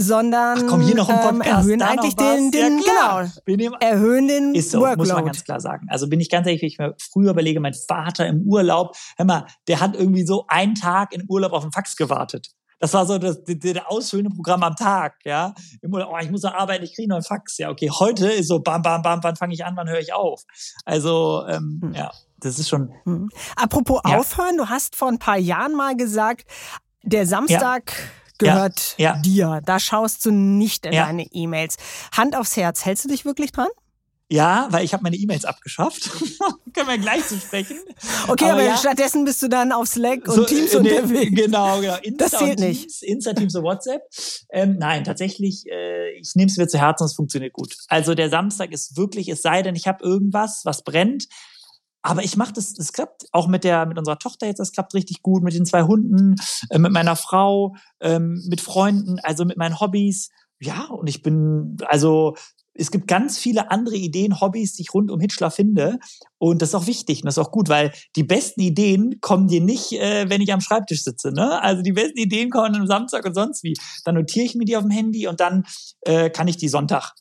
sondern Ach, komm, hier noch ein ähm, Podcast, erhöhen eigentlich den, den ja, genau, erhöhen den ist so, Workload. muss man ganz klar sagen. Also bin ich ganz ehrlich, wenn ich mir früher überlege, mein Vater im Urlaub, hör mal, der hat irgendwie so einen Tag in Urlaub auf den Fax gewartet. Das war so das, das, das ausfüllende Programm am Tag, ja. Oh, ich muss noch arbeiten, ich kriege noch einen Fax. Ja, okay, heute ist so bam, bam, bam, wann fange ich an, wann höre ich auf? Also, ähm, hm. ja, das ist schon. Hm. Apropos ja. aufhören, du hast vor ein paar Jahren mal gesagt, der Samstag. Ja gehört ja, ja. dir. Da schaust du nicht in ja. deine E-Mails. Hand aufs Herz, hältst du dich wirklich dran? Ja, weil ich habe meine E-Mails abgeschafft. Können wir gleich zu sprechen. Okay, aber, aber ja, stattdessen bist du dann auf Slack und so, Teams ne, unterwegs. Genau, genau. Insta das zählt nicht. Teams, Insta, Teams und WhatsApp. Ähm, nein, tatsächlich, äh, ich nehme es mir zu Herzen, es funktioniert gut. Also der Samstag ist wirklich, es sei denn, ich habe irgendwas, was brennt. Aber ich mache das, es klappt auch mit der, mit unserer Tochter jetzt, das klappt richtig gut, mit den zwei Hunden, äh, mit meiner Frau, ähm, mit Freunden, also mit meinen Hobbys. Ja, und ich bin, also es gibt ganz viele andere Ideen, Hobbys, die ich rund um Hitchler finde. Und das ist auch wichtig und das ist auch gut, weil die besten Ideen kommen dir nicht, äh, wenn ich am Schreibtisch sitze. Ne? Also die besten Ideen kommen am Samstag und sonst wie. Dann notiere ich mir die auf dem Handy und dann äh, kann ich die Sonntag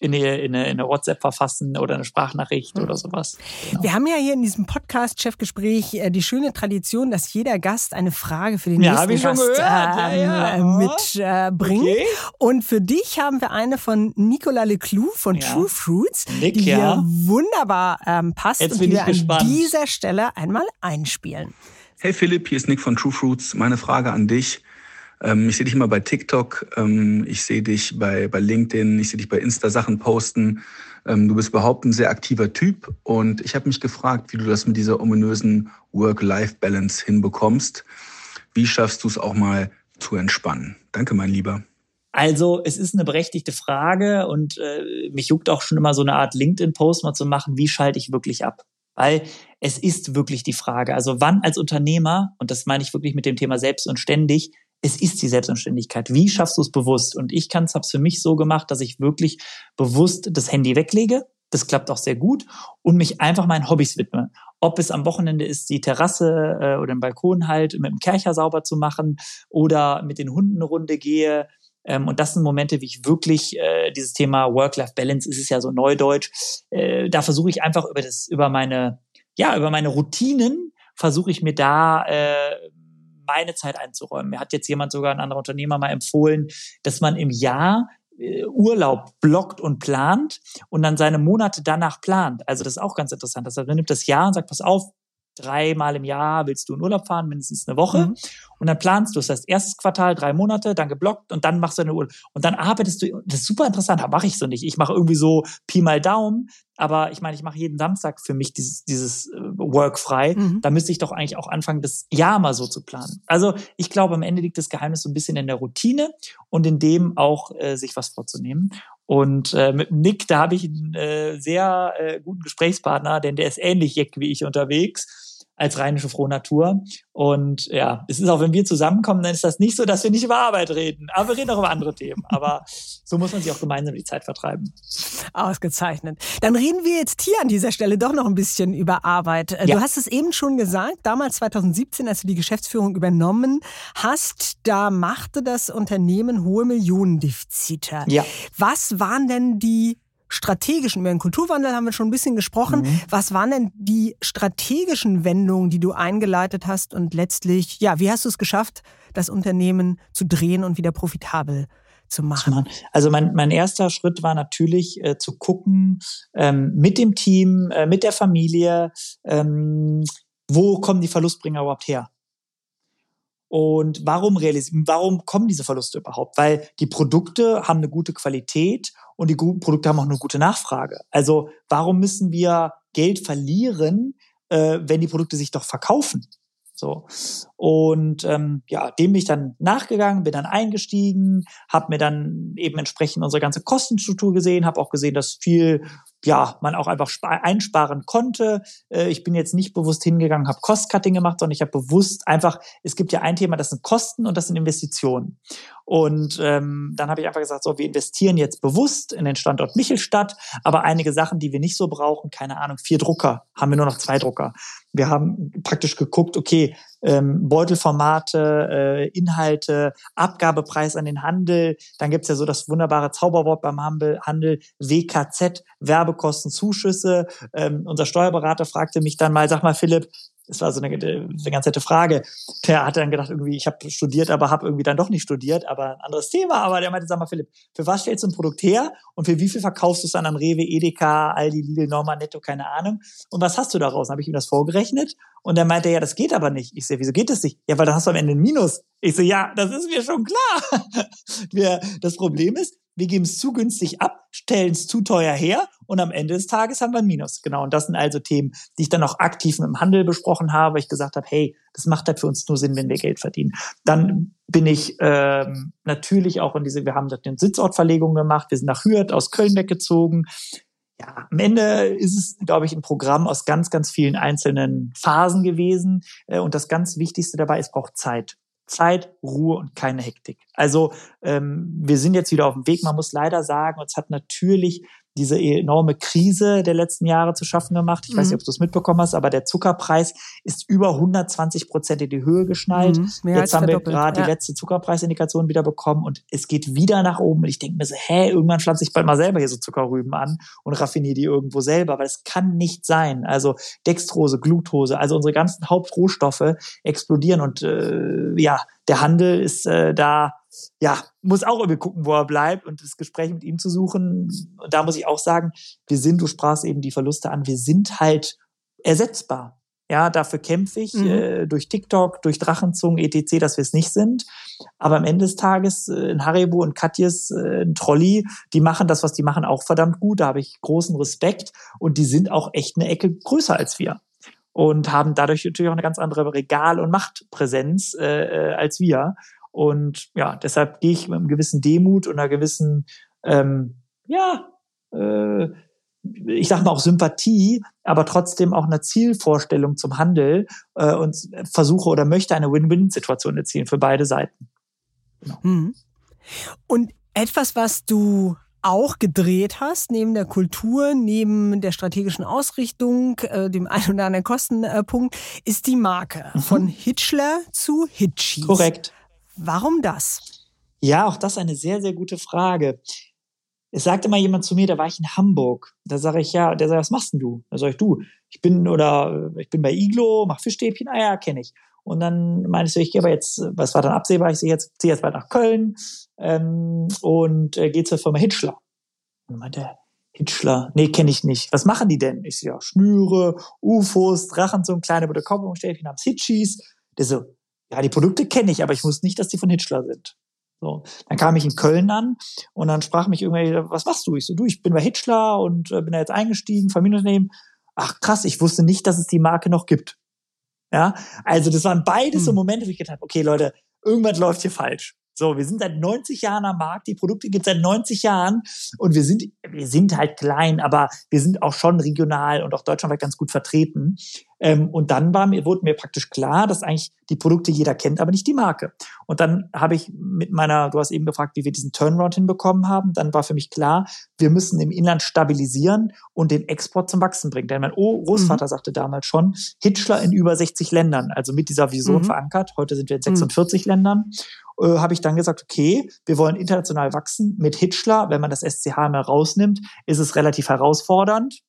in eine, in eine, in eine WhatsApp verfassen oder eine Sprachnachricht mhm. oder sowas. Genau. Wir haben ja hier in diesem Podcast Chefgespräch äh, die schöne Tradition, dass jeder Gast eine Frage für den ja, nächsten Gast äh, ja, ja. mitbringt. Äh, okay. Und für dich haben wir eine von Nicolas Leclou von True Fruits, Nick, die hier wunderbar ähm, passt Jetzt und die wir gespannt. an dieser Stelle einmal einspielen. Hey Philipp, hier ist Nick von True Fruits. Meine Frage an dich. Ähm, ich sehe dich immer bei TikTok, ähm, ich sehe dich bei, bei LinkedIn, ich sehe dich bei Insta Sachen posten. Ähm, du bist überhaupt ein sehr aktiver Typ und ich habe mich gefragt, wie du das mit dieser ominösen Work-Life-Balance hinbekommst. Wie schaffst du es auch mal zu entspannen? Danke, mein Lieber. Also es ist eine berechtigte Frage und äh, mich juckt auch schon immer so eine Art LinkedIn-Post mal zu machen, wie schalte ich wirklich ab? Weil es ist wirklich die Frage, also wann als Unternehmer, und das meine ich wirklich mit dem Thema selbst und ständig, es ist die Selbstständigkeit. Wie schaffst du es bewusst? Und ich kann es für mich so gemacht, dass ich wirklich bewusst das Handy weglege, Das klappt auch sehr gut und mich einfach meinen Hobbys widme. Ob es am Wochenende ist, die Terrasse äh, oder den Balkon halt mit dem Kercher sauber zu machen oder mit den Hunden eine Runde gehe. Ähm, und das sind Momente, wie ich wirklich äh, dieses Thema Work-Life-Balance ist es ja so neudeutsch. Äh, da versuche ich einfach über das, über meine, ja, über meine Routinen versuche ich mir da äh, meine Zeit einzuräumen. Mir hat jetzt jemand sogar ein anderer Unternehmer mal empfohlen, dass man im Jahr äh, Urlaub blockt und plant und dann seine Monate danach plant. Also das ist auch ganz interessant. Das heißt, man nimmt das Jahr und sagt, pass auf, dreimal im Jahr willst du in Urlaub fahren, mindestens eine Woche. Mhm. Und dann planst du, das heißt, erstes Quartal, drei Monate, dann geblockt und dann machst du eine Urlaub. Und dann arbeitest du, das ist super interessant, da mache ich so nicht. Ich mache irgendwie so Pi mal Daumen, aber ich meine, ich mache jeden Samstag für mich dieses, dieses äh, Work frei. Mhm. Da müsste ich doch eigentlich auch anfangen, das Jahr mal so zu planen. Also ich glaube, am Ende liegt das Geheimnis so ein bisschen in der Routine und in dem auch äh, sich was vorzunehmen. Und äh, mit Nick, da habe ich einen äh, sehr äh, guten Gesprächspartner, denn der ist ähnlich jeck wie ich unterwegs als rheinische Frohnatur. Und ja, es ist auch, wenn wir zusammenkommen, dann ist das nicht so, dass wir nicht über Arbeit reden. Aber wir reden auch über andere Themen. Aber so muss man sich auch gemeinsam die Zeit vertreiben. Ausgezeichnet. Dann reden wir jetzt hier an dieser Stelle doch noch ein bisschen über Arbeit. Äh, ja. Du hast es eben schon gesagt, damals 2017, als du die Geschäftsführung übernommen hast, da machte das Unternehmen hohe Millionendefizite. Ja. Was waren denn die strategischen, über den Kulturwandel haben wir schon ein bisschen gesprochen. Mhm. Was waren denn die strategischen Wendungen, die du eingeleitet hast und letztlich, ja, wie hast du es geschafft, das Unternehmen zu drehen und wieder profitabel zu machen? Also mein, mein erster Schritt war natürlich äh, zu gucken ähm, mit dem Team, äh, mit der Familie, ähm, wo kommen die Verlustbringer überhaupt her? Und warum realisieren, warum kommen diese Verluste überhaupt? Weil die Produkte haben eine gute Qualität und die Produkte haben auch eine gute Nachfrage. Also warum müssen wir Geld verlieren, äh, wenn die Produkte sich doch verkaufen? So. Und ähm, ja, dem bin ich dann nachgegangen, bin dann eingestiegen, habe mir dann eben entsprechend unsere ganze Kostenstruktur gesehen, habe auch gesehen, dass viel ja, man auch einfach einsparen konnte. Äh, ich bin jetzt nicht bewusst hingegangen, habe Cost-Cutting gemacht, sondern ich habe bewusst einfach, es gibt ja ein Thema, das sind Kosten und das sind Investitionen. Und ähm, dann habe ich einfach gesagt, so, wir investieren jetzt bewusst in den Standort Michelstadt, aber einige Sachen, die wir nicht so brauchen, keine Ahnung, vier Drucker, haben wir nur noch zwei Drucker. Wir haben praktisch geguckt, okay, ähm, Beutelformate, äh, Inhalte, Abgabepreis an den Handel. Dann gibt's ja so das wunderbare Zauberwort beim Handel, WKZ, Werbekostenzuschüsse. Ähm, unser Steuerberater fragte mich dann mal, sag mal Philipp, das war so eine, eine ganz nette Frage. Der hatte dann gedacht, irgendwie, ich habe studiert, aber habe irgendwie dann doch nicht studiert, aber ein anderes Thema. Aber der meinte, sag mal, Philipp, für was stellst du ein Produkt her und für wie viel verkaufst du es dann an Rewe, Edeka, Aldi, Lidl, Norma, Netto, keine Ahnung. Und was hast du daraus? Habe ich ihm das vorgerechnet und er meinte, ja, das geht aber nicht. Ich sehe, wieso geht das nicht? Ja, weil dann hast du am Ende ein Minus. Ich so, ja, das ist mir schon klar. das Problem ist, wir geben es zu günstig ab, stellen es zu teuer her und am Ende des Tages haben wir ein Minus. Genau. Und das sind also Themen, die ich dann auch aktiv mit dem Handel besprochen habe, weil ich gesagt habe, hey, das macht halt für uns nur Sinn, wenn wir Geld verdienen. Dann bin ich ähm, natürlich auch in diese, wir haben dort eine Sitzortverlegung gemacht, wir sind nach Hürth aus Köln weggezogen. Ja, am Ende ist es, glaube ich, ein Programm aus ganz, ganz vielen einzelnen Phasen gewesen. Äh, und das ganz Wichtigste dabei ist, braucht Zeit. Zeit, Ruhe und keine Hektik. Also ähm, wir sind jetzt wieder auf dem Weg. Man muss leider sagen, uns hat natürlich diese enorme Krise der letzten Jahre zu schaffen gemacht. Ich mhm. weiß nicht, ob du es mitbekommen hast, aber der Zuckerpreis ist über 120 Prozent in die Höhe geschnallt. Mhm, Jetzt haben wir gerade ja. die letzte Zuckerpreisindikation wieder bekommen und es geht wieder nach oben. Und ich denke mir so, hä, irgendwann pflanze ich bald mal selber hier so Zuckerrüben an und raffiniere die irgendwo selber, weil es kann nicht sein. Also Dextrose, Glucose, also unsere ganzen Hauptrohstoffe explodieren und äh, ja, der Handel ist äh, da, ja, muss auch irgendwie gucken, wo er bleibt und das Gespräch mit ihm zu suchen. Und da muss ich auch sagen, wir sind, du sprachst eben die Verluste an, wir sind halt ersetzbar. Ja, dafür kämpfe ich mhm. äh, durch TikTok, durch Drachenzungen, etc., dass wir es nicht sind. Aber am Ende des Tages, äh, in Haribo und Katjes, äh, ein Trolli, die machen das, was die machen, auch verdammt gut. Da habe ich großen Respekt. Und die sind auch echt eine Ecke größer als wir und haben dadurch natürlich auch eine ganz andere Regal- und Machtpräsenz äh, äh, als wir. Und ja, deshalb gehe ich mit einem gewissen Demut und einer gewissen, ähm, ja, äh, ich sag mal auch Sympathie, aber trotzdem auch einer Zielvorstellung zum Handel äh, und versuche oder möchte eine Win-Win-Situation erzielen für beide Seiten. Genau. Mhm. Und etwas, was du auch gedreht hast, neben der Kultur, neben der strategischen Ausrichtung, äh, dem ein oder anderen Kostenpunkt, ist die Marke mhm. von Hitchler zu Hitchies. Korrekt. Warum das? Ja, auch das eine sehr, sehr gute Frage. Es sagte mal jemand zu mir, da war ich in Hamburg. Da sage ich, ja, der sagt, was machst denn du? Da sage ich, du, ich bin oder ich bin bei Iglo, mach Fischstäbchen, ah ja, kenne ich. Und dann meinst du, ich gehe aber jetzt, was war dann absehbar, ich sehe jetzt, ziehe jetzt bald nach Köln ähm, und äh, gehe zur Firma Hitchler. Und meinte Hitchler, nee, kenne ich nicht. Was machen die denn? Ich so, ja, Schnüre, UFOs, Drachen, so ein kleine Kopfumstäbchen namens Hitchis. Der so, ja, die Produkte kenne ich, aber ich wusste nicht, dass die von Hitchler sind. So, dann kam ich in Köln an und dann sprach mich irgendwie, was machst du? Ich so, du, ich bin bei Hitchler und äh, bin da jetzt eingestiegen, Familienunternehmen. Ach krass, ich wusste nicht, dass es die Marke noch gibt. Ja, also das waren beides hm. so Momente, wo ich gedacht habe, okay Leute, irgendwas läuft hier falsch. So, wir sind seit 90 Jahren am Markt, die Produkte gibt es seit 90 Jahren und wir sind, wir sind halt klein, aber wir sind auch schon regional und auch deutschlandweit ganz gut vertreten. Ähm, und dann war mir, wurde mir praktisch klar, dass eigentlich die Produkte jeder kennt, aber nicht die Marke. Und dann habe ich mit meiner, du hast eben gefragt, wie wir diesen Turnaround hinbekommen haben, dann war für mich klar, wir müssen im Inland stabilisieren und den Export zum Wachsen bringen. Denn mein Großvater mhm. sagte damals schon, Hitchler in über 60 Ländern, also mit dieser Vision mhm. verankert. Heute sind wir in 46 mhm. Ländern äh, habe ich dann gesagt, okay, wir wollen international wachsen. Mit Hitchler, wenn man das SCH mal rausnimmt, ist es relativ herausfordernd.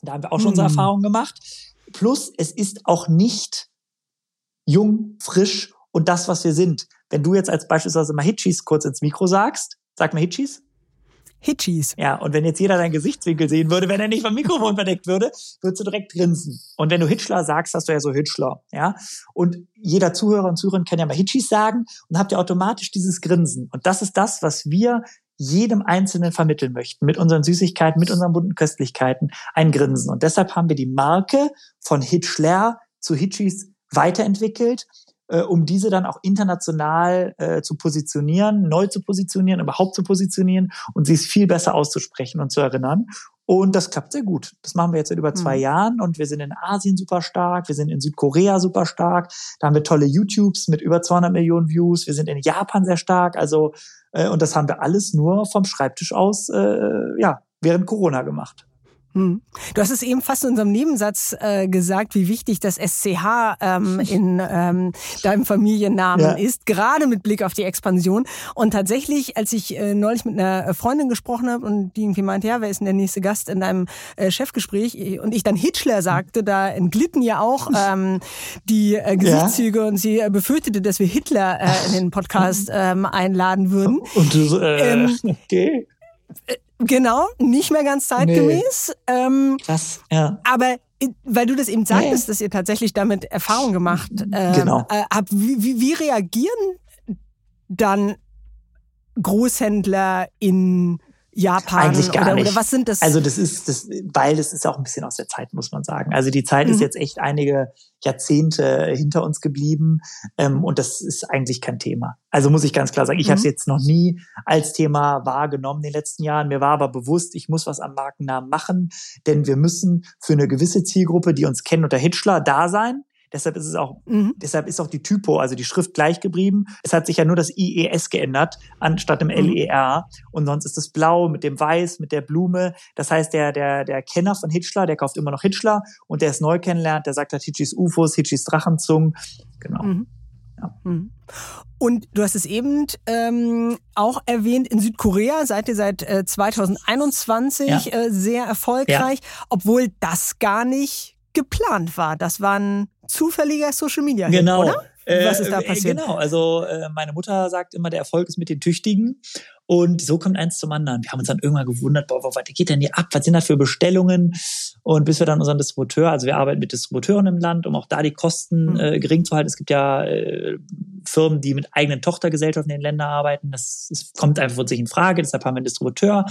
Da haben wir auch schon unsere hm. Erfahrungen gemacht. Plus, es ist auch nicht jung, frisch und das, was wir sind. Wenn du jetzt als beispielsweise mal Hitchis kurz ins Mikro sagst, sag mal Hitchis. Hitchis. Ja, und wenn jetzt jeder deinen Gesichtswinkel sehen würde, wenn er nicht vom Mikrofon verdeckt würde, würdest du direkt grinsen. Und wenn du Hitchler sagst, hast du ja so Hitchler, ja. Und jeder Zuhörer und Zuhörerin kann ja mal Hitchis sagen und habt ihr automatisch dieses Grinsen. Und das ist das, was wir jedem Einzelnen vermitteln möchten, mit unseren Süßigkeiten, mit unseren bunten Köstlichkeiten, ein Grinsen. Und deshalb haben wir die Marke von Hitchler zu Hitchis weiterentwickelt äh, um diese dann auch international äh, zu positionieren, neu zu positionieren, überhaupt zu positionieren und sie ist viel besser auszusprechen und zu erinnern. Und das klappt sehr gut. Das machen wir jetzt seit über zwei mhm. Jahren und wir sind in Asien super stark, wir sind in Südkorea super stark, da haben wir tolle YouTubes mit über 200 Millionen Views, wir sind in Japan sehr stark, also und das haben wir alles nur vom Schreibtisch aus, äh, ja, während Corona gemacht. Hm. Du hast es eben fast in unserem Nebensatz äh, gesagt, wie wichtig das SCH ähm, in ähm, deinem Familiennamen ja. ist, gerade mit Blick auf die Expansion. Und tatsächlich, als ich äh, neulich mit einer Freundin gesprochen habe und die irgendwie meinte, ja, wer ist denn der nächste Gast in deinem äh, Chefgespräch? Und ich dann Hitler sagte, da entglitten ja auch ähm, die äh, Gesichtszüge ja. und sie äh, befürchtete, dass wir Hitler äh, in den Podcast ähm, einladen würden. Und du so, äh, ähm, okay. Genau, nicht mehr ganz zeitgemäß. Nee. Ähm, Krass, ja. Aber äh, weil du das eben sagtest, nee. dass ihr tatsächlich damit Erfahrung gemacht äh, genau. äh, habt, wie, wie, wie reagieren dann Großhändler in Japan Eigentlich gar oder, nicht. oder was sind das? Also das ist das, weil das ist auch ein bisschen aus der Zeit, muss man sagen. Also die Zeit mhm. ist jetzt echt einige Jahrzehnte hinter uns geblieben ähm, und das ist eigentlich kein Thema. Also muss ich ganz klar sagen, ich mhm. habe es jetzt noch nie als Thema wahrgenommen in den letzten Jahren. Mir war aber bewusst, ich muss was am Markennamen machen, denn wir müssen für eine gewisse Zielgruppe, die uns kennen unter Hitchler, da sein. Deshalb ist es auch, mhm. deshalb ist auch die Typo, also die Schrift gleich geblieben. Es hat sich ja nur das IES geändert, anstatt dem mhm. LER. Und sonst ist es blau mit dem Weiß, mit der Blume. Das heißt, der, der, der Kenner von Hitchler, der kauft immer noch Hitchler und der es neu kennenlernt, der sagt halt Hitchis UFOs, Hitchis Drachenzungen. Genau. Mhm. Ja. Mhm. Und du hast es eben ähm, auch erwähnt, in Südkorea seid ihr seit äh, 2021 ja. äh, sehr erfolgreich, ja. obwohl das gar nicht geplant war. Das war ein zufälliger Social Media genau. oder? Was ist da äh, passiert? Genau, also äh, meine Mutter sagt immer, der Erfolg ist mit den Tüchtigen. Und so kommt eins zum anderen. Wir haben uns dann irgendwann gewundert, boah, was geht denn hier ab? Was sind das für Bestellungen? Und bis wir dann unseren Distributeur, also wir arbeiten mit Distributeuren im Land, um auch da die Kosten mhm. äh, gering zu halten. Es gibt ja äh, Firmen, die mit eigenen Tochtergesellschaften in den Ländern arbeiten. Das, das kommt einfach von sich in Frage. Deshalb haben wir einen Distributeur.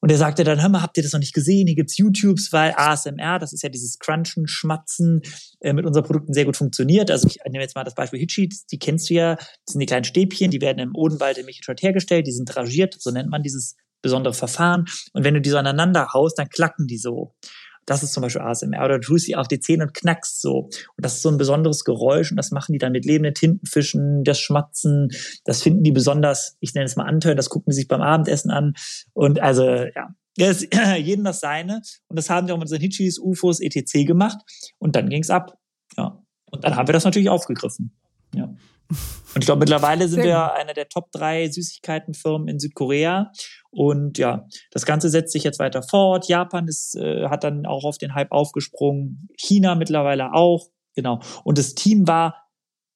Und er sagte dann, hör mal, habt ihr das noch nicht gesehen? Hier gibt's YouTubes, weil ASMR, das ist ja dieses Crunchen, Schmatzen, äh, mit unseren Produkten sehr gut funktioniert. Also ich nehme jetzt mal das Beispiel Hitsheets, die kennst du ja, das sind die kleinen Stäbchen, die werden im Odenwald in Michelstadt hergestellt, die sind dragiert, so nennt man dieses besondere Verfahren. Und wenn du die so aneinander haust, dann klacken die so. Das ist zum Beispiel ASMR. Oder du tust sie auf die Zähne und knackst so. Und das ist so ein besonderes Geräusch und das machen die dann mit lebenden Tintenfischen, das Schmatzen. Das finden die besonders, ich nenne es mal antören, das gucken die sich beim Abendessen an. Und also, ja, das, jeden das seine. Und das haben wir auch mit unseren Hitchis, UFOs, etc. gemacht. Und dann ging's ab. Ja. Und dann haben wir das natürlich aufgegriffen. Ja. Und ich glaube, mittlerweile sind wir eine der Top drei Süßigkeitenfirmen in Südkorea. Und ja, das Ganze setzt sich jetzt weiter fort. Japan ist, äh, hat dann auch auf den Hype aufgesprungen. China mittlerweile auch. Genau. Und das Team war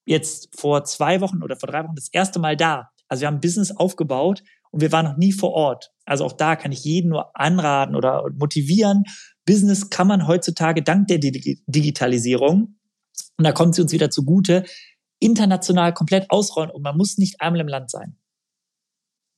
jetzt vor zwei Wochen oder vor drei Wochen das erste Mal da. Also wir haben ein Business aufgebaut und wir waren noch nie vor Ort. Also auch da kann ich jeden nur anraten oder motivieren. Business kann man heutzutage dank der Digitalisierung, und da kommt sie uns wieder zugute, international komplett ausrollen und man muss nicht einmal im Land sein.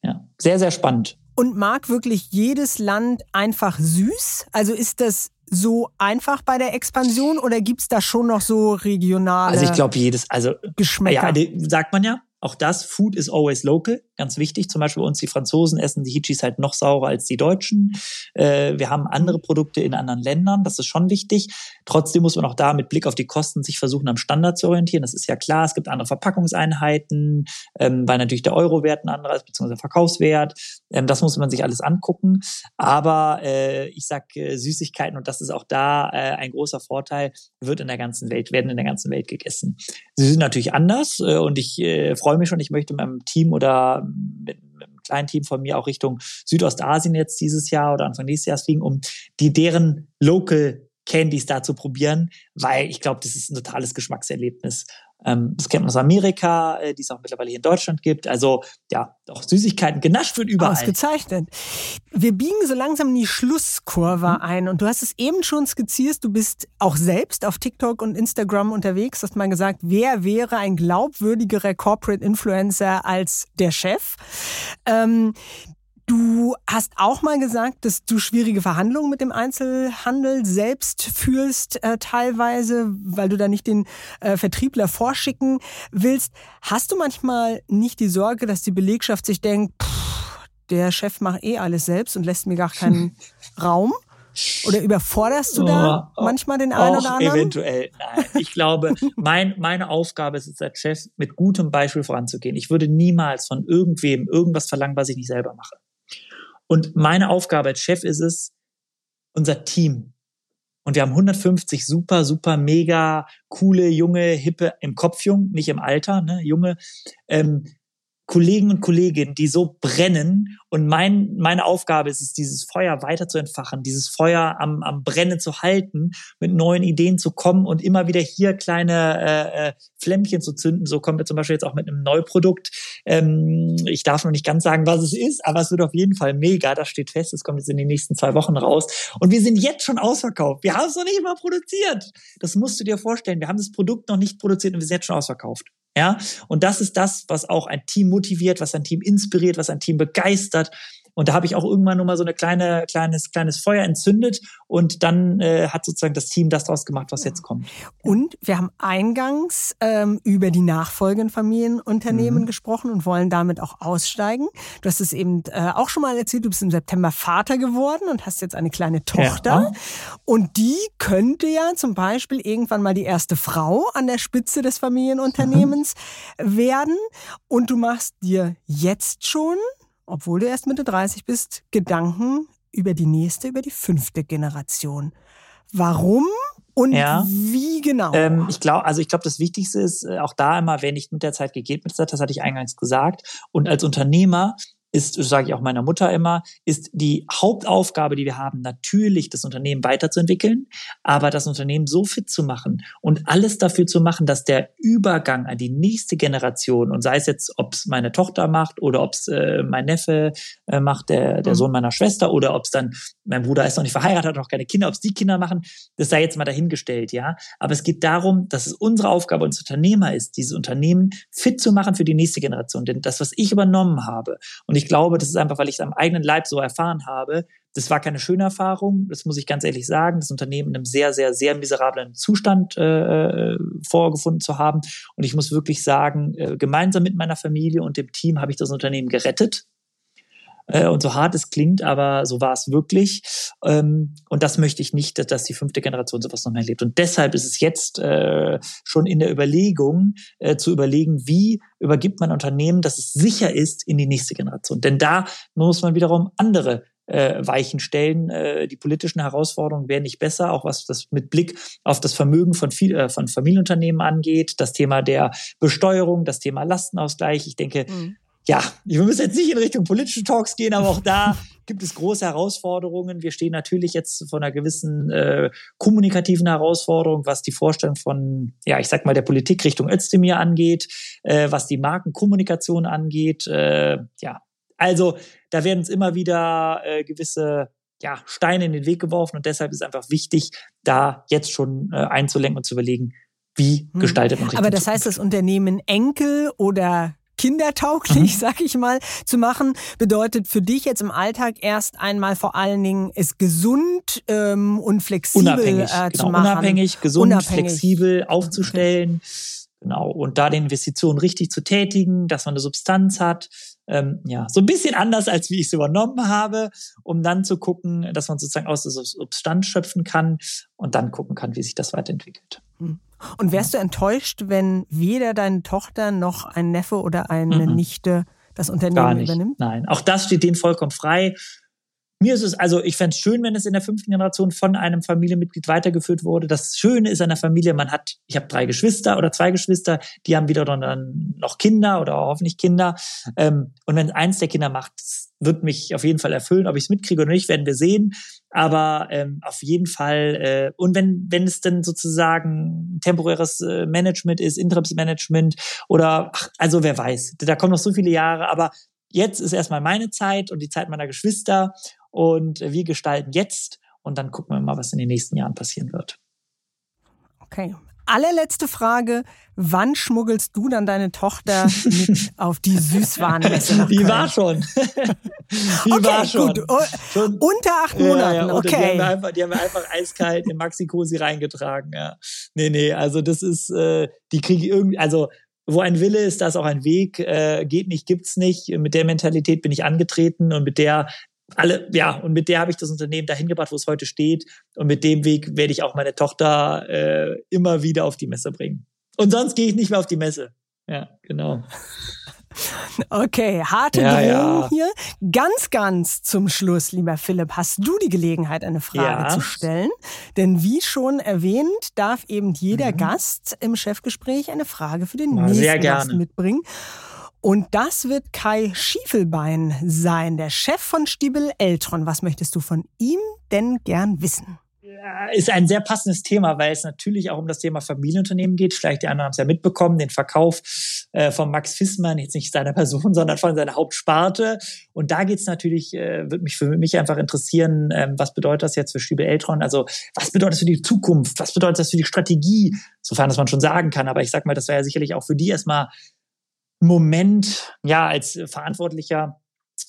Ja, sehr, sehr spannend. Und mag wirklich jedes Land einfach süß? Also ist das so einfach bei der Expansion oder gibt es da schon noch so regionale Also ich glaube jedes, also Geschmäcker? Ja, sagt man ja. Auch das, Food is always local, ganz wichtig. Zum Beispiel bei uns die Franzosen essen die Hitchis halt noch saurer als die Deutschen. Äh, wir haben andere Produkte in anderen Ländern, das ist schon wichtig. Trotzdem muss man auch da mit Blick auf die Kosten sich versuchen, am Standard zu orientieren. Das ist ja klar, es gibt andere Verpackungseinheiten, ähm, weil natürlich der Euro-Wert ein anderer ist, beziehungsweise Verkaufswert. Ähm, das muss man sich alles angucken. Aber äh, ich sag äh, Süßigkeiten, und das ist auch da ein großer Vorteil, wird in der ganzen Welt, werden in der ganzen Welt gegessen. Sie sind natürlich anders und ich äh, freue mich schon, ich möchte mit meinem Team oder mit, mit einem kleinen Team von mir auch Richtung Südostasien jetzt dieses Jahr oder Anfang nächstes Jahres fliegen, um die deren Local Candies da zu probieren, weil ich glaube, das ist ein totales Geschmackserlebnis. Ähm, das kennt man aus Amerika, äh, die es auch mittlerweile hier in Deutschland gibt. Also ja, doch Süßigkeiten genascht wird überall. Ausgezeichnet. Wir biegen so langsam in die Schlusskurve mhm. ein und du hast es eben schon skizziert, du bist auch selbst auf TikTok und Instagram unterwegs, hast mal gesagt, wer wäre ein glaubwürdigerer Corporate Influencer als der Chef? Ähm, Du hast auch mal gesagt, dass du schwierige Verhandlungen mit dem Einzelhandel selbst führst, äh, teilweise, weil du da nicht den äh, Vertriebler vorschicken willst. Hast du manchmal nicht die Sorge, dass die Belegschaft sich denkt, pff, der Chef macht eh alles selbst und lässt mir gar keinen Raum? Oder überforderst du da oh, manchmal den einen oder anderen? Eventuell. Nein, ich glaube, mein, meine Aufgabe ist es als Chef, mit gutem Beispiel voranzugehen. Ich würde niemals von irgendwem irgendwas verlangen, was ich nicht selber mache. Und meine Aufgabe als Chef ist es, unser Team. Und wir haben 150 super, super, mega coole, junge, hippe, im Kopf jung, nicht im Alter, ne, junge, ähm, Kollegen und Kolleginnen, die so brennen. Und mein, meine Aufgabe ist es, dieses Feuer weiter zu entfachen, dieses Feuer am, am Brennen zu halten, mit neuen Ideen zu kommen und immer wieder hier kleine äh, äh, Flämmchen zu zünden. So kommen wir zum Beispiel jetzt auch mit einem Neuprodukt. Ähm, ich darf noch nicht ganz sagen, was es ist, aber es wird auf jeden Fall mega. Das steht fest. Es kommt jetzt in den nächsten zwei Wochen raus. Und wir sind jetzt schon ausverkauft. Wir haben es noch nicht mal produziert. Das musst du dir vorstellen. Wir haben das Produkt noch nicht produziert und wir sind jetzt schon ausverkauft. Ja, und das ist das, was auch ein Team motiviert, was ein Team inspiriert, was ein Team begeistert. Und da habe ich auch irgendwann nur mal so eine kleine, kleines, kleines Feuer entzündet und dann äh, hat sozusagen das Team das draus gemacht, was jetzt kommt. Und wir haben eingangs ähm, über die nachfolgenden Familienunternehmen mhm. gesprochen und wollen damit auch aussteigen. Du hast es eben äh, auch schon mal erzählt, du bist im September Vater geworden und hast jetzt eine kleine Tochter. Ja. Und die könnte ja zum Beispiel irgendwann mal die erste Frau an der Spitze des Familienunternehmens mhm. werden. Und du machst dir jetzt schon obwohl du erst Mitte 30 bist, Gedanken über die nächste, über die fünfte Generation. Warum und ja. wie genau? Ähm, ich glaube, also ich glaube, das Wichtigste ist äh, auch da immer, wer nicht mit der Zeit gegeben ist, das hatte ich eingangs gesagt. Und als Unternehmer ist, sage ich auch meiner Mutter immer, ist die Hauptaufgabe, die wir haben, natürlich das Unternehmen weiterzuentwickeln, aber das Unternehmen so fit zu machen und alles dafür zu machen, dass der Übergang an die nächste Generation und sei es jetzt, ob es meine Tochter macht oder ob es äh, mein Neffe äh, macht, der, der mhm. Sohn meiner Schwester oder ob es dann, mein Bruder ist noch nicht verheiratet, hat noch keine Kinder, ob es die Kinder machen, das sei jetzt mal dahingestellt, ja. Aber es geht darum, dass es unsere Aufgabe als Unternehmer ist, dieses Unternehmen fit zu machen für die nächste Generation. Denn das, was ich übernommen habe, und ich glaube, das ist einfach, weil ich es am eigenen Leib so erfahren habe. Das war keine schöne Erfahrung, das muss ich ganz ehrlich sagen. Das Unternehmen in einem sehr, sehr, sehr miserablen Zustand äh, äh, vorgefunden zu haben. Und ich muss wirklich sagen, äh, gemeinsam mit meiner Familie und dem Team habe ich das Unternehmen gerettet. Äh, und so hart es klingt, aber so war es wirklich. Ähm, und das möchte ich nicht, dass, dass die fünfte Generation sowas noch mehr erlebt. Und deshalb ist es jetzt äh, schon in der Überlegung, äh, zu überlegen, wie übergibt man Unternehmen, dass es sicher ist in die nächste Generation. Denn da muss man wiederum andere äh, Weichen stellen. Äh, die politischen Herausforderungen werden nicht besser, auch was das mit Blick auf das Vermögen von, viel, äh, von Familienunternehmen angeht, das Thema der Besteuerung, das Thema Lastenausgleich. Ich denke, mhm. Ja, wir müssen jetzt nicht in Richtung politische Talks gehen, aber auch da gibt es große Herausforderungen. Wir stehen natürlich jetzt vor einer gewissen äh, kommunikativen Herausforderung, was die Vorstellung von, ja, ich sag mal, der Politik Richtung Özdemir angeht, äh, was die Markenkommunikation angeht. Äh, ja, also da werden uns immer wieder äh, gewisse ja, Steine in den Weg geworfen und deshalb ist es einfach wichtig, da jetzt schon äh, einzulenken und zu überlegen, wie hm. gestaltet man sich. Aber das heißt, das Unternehmen Enkel oder kindertauglich, mhm. sag ich mal, zu machen, bedeutet für dich jetzt im Alltag erst einmal vor allen Dingen es gesund ähm, und flexibel unabhängig, äh, genau, zu machen. Unabhängig, gesund, unabhängig. flexibel aufzustellen. Okay. Genau. Und da die Investitionen richtig zu tätigen, dass man eine Substanz hat. Ähm, ja, so ein bisschen anders, als wie ich es übernommen habe, um dann zu gucken, dass man sozusagen aus der Substanz schöpfen kann und dann gucken kann, wie sich das weiterentwickelt. Hm. Und wärst du enttäuscht, wenn weder deine Tochter noch ein Neffe oder eine mhm. Nichte das Unternehmen Gar nicht. übernimmt? Nein, auch das steht denen vollkommen frei. Mir ist es, also ich fände es schön, wenn es in der fünften Generation von einem Familienmitglied weitergeführt wurde. Das Schöne ist an der Familie, man hat, ich habe drei Geschwister oder zwei Geschwister, die haben wieder dann noch Kinder oder hoffentlich Kinder. Ähm, und wenn eins der Kinder macht, wird mich auf jeden Fall erfüllen. Ob ich es mitkriege oder nicht, werden wir sehen. Aber ähm, auf jeden Fall, äh, und wenn, wenn es dann sozusagen temporäres äh, Management ist, Interimsmanagement oder, ach, also wer weiß, da kommen noch so viele Jahre, aber jetzt ist erstmal meine Zeit und die Zeit meiner Geschwister und wir gestalten jetzt und dann gucken wir mal, was in den nächsten Jahren passieren wird. Okay. Allerletzte Frage. Wann schmuggelst du dann deine Tochter mit auf die Süßwarenmesse Die war schon. die okay, war schon. Gut. schon. Unter acht Monaten, ja, ja. okay. Die haben, wir einfach, die haben wir einfach eiskalt in Maxi-Cosi reingetragen, ja. Nee, nee, also das ist, äh, die kriege ich irgendwie, also wo ein Wille ist, da ist auch ein Weg. Äh, geht nicht, gibt's nicht. Mit der Mentalität bin ich angetreten und mit der alle, ja, und mit der habe ich das Unternehmen dahin gebracht, wo es heute steht. Und mit dem Weg werde ich auch meine Tochter äh, immer wieder auf die Messe bringen. Und sonst gehe ich nicht mehr auf die Messe. Ja, genau. Okay, harte ja, Drohung ja. hier. Ganz, ganz zum Schluss, lieber Philipp, hast du die Gelegenheit, eine Frage ja. zu stellen? Denn wie schon erwähnt, darf eben jeder mhm. Gast im Chefgespräch eine Frage für den nächsten Gast mitbringen. Und das wird Kai Schiefelbein sein, der Chef von Stiebel Eltron. Was möchtest du von ihm denn gern wissen? ist ein sehr passendes Thema, weil es natürlich auch um das Thema Familienunternehmen geht. Vielleicht die anderen haben es ja mitbekommen, den Verkauf äh, von Max Fissmann, jetzt nicht seiner Person, sondern von seiner Hauptsparte. Und da geht es natürlich, äh, wird mich für mich einfach interessieren, ähm, was bedeutet das jetzt für Stiebel Eltron? Also was bedeutet das für die Zukunft? Was bedeutet das für die Strategie? Sofern das man schon sagen kann. Aber ich sag mal, das wäre ja sicherlich auch für die erstmal Moment, ja, als Verantwortlicher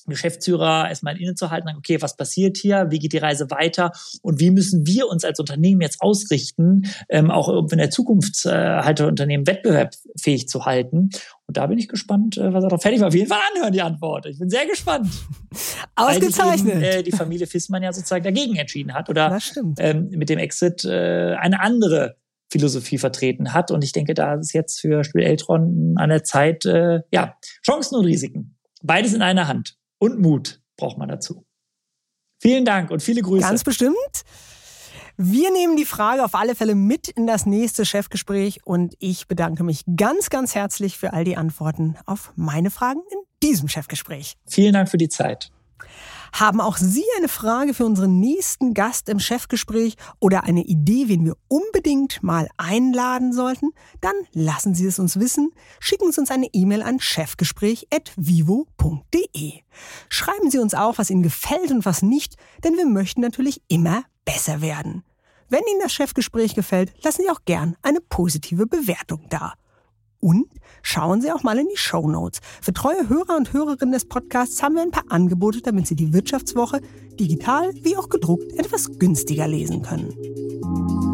Geschäftsführer erstmal innezuhalten, okay, was passiert hier, wie geht die Reise weiter und wie müssen wir uns als Unternehmen jetzt ausrichten, ähm, auch in der Zukunft äh, halt Unternehmen wettbewerbsfähig zu halten. Und da bin ich gespannt, äh, was er darauf fertig war. Auf jeden Fall anhören die Antwort. Ich bin sehr gespannt. Ausgezeichnet. Eben, äh, die Familie Fissmann ja sozusagen dagegen entschieden hat oder ähm, mit dem Exit äh, eine andere Philosophie vertreten hat. Und ich denke, da ist jetzt für Spiel Eltron an der Zeit, äh, ja, Chancen und Risiken. Beides in einer Hand. Und Mut braucht man dazu. Vielen Dank und viele Grüße. Ganz bestimmt. Wir nehmen die Frage auf alle Fälle mit in das nächste Chefgespräch und ich bedanke mich ganz, ganz herzlich für all die Antworten auf meine Fragen in diesem Chefgespräch. Vielen Dank für die Zeit. Haben auch Sie eine Frage für unseren nächsten Gast im Chefgespräch oder eine Idee, wen wir unbedingt mal einladen sollten? Dann lassen Sie es uns wissen. Schicken Sie uns eine E-Mail an chefgespräch.vivo.de. Schreiben Sie uns auch, was Ihnen gefällt und was nicht, denn wir möchten natürlich immer besser werden. Wenn Ihnen das Chefgespräch gefällt, lassen Sie auch gern eine positive Bewertung da. Und schauen Sie auch mal in die Show Notes. Für treue Hörer und Hörerinnen des Podcasts haben wir ein paar Angebote, damit Sie die Wirtschaftswoche digital wie auch gedruckt etwas günstiger lesen können.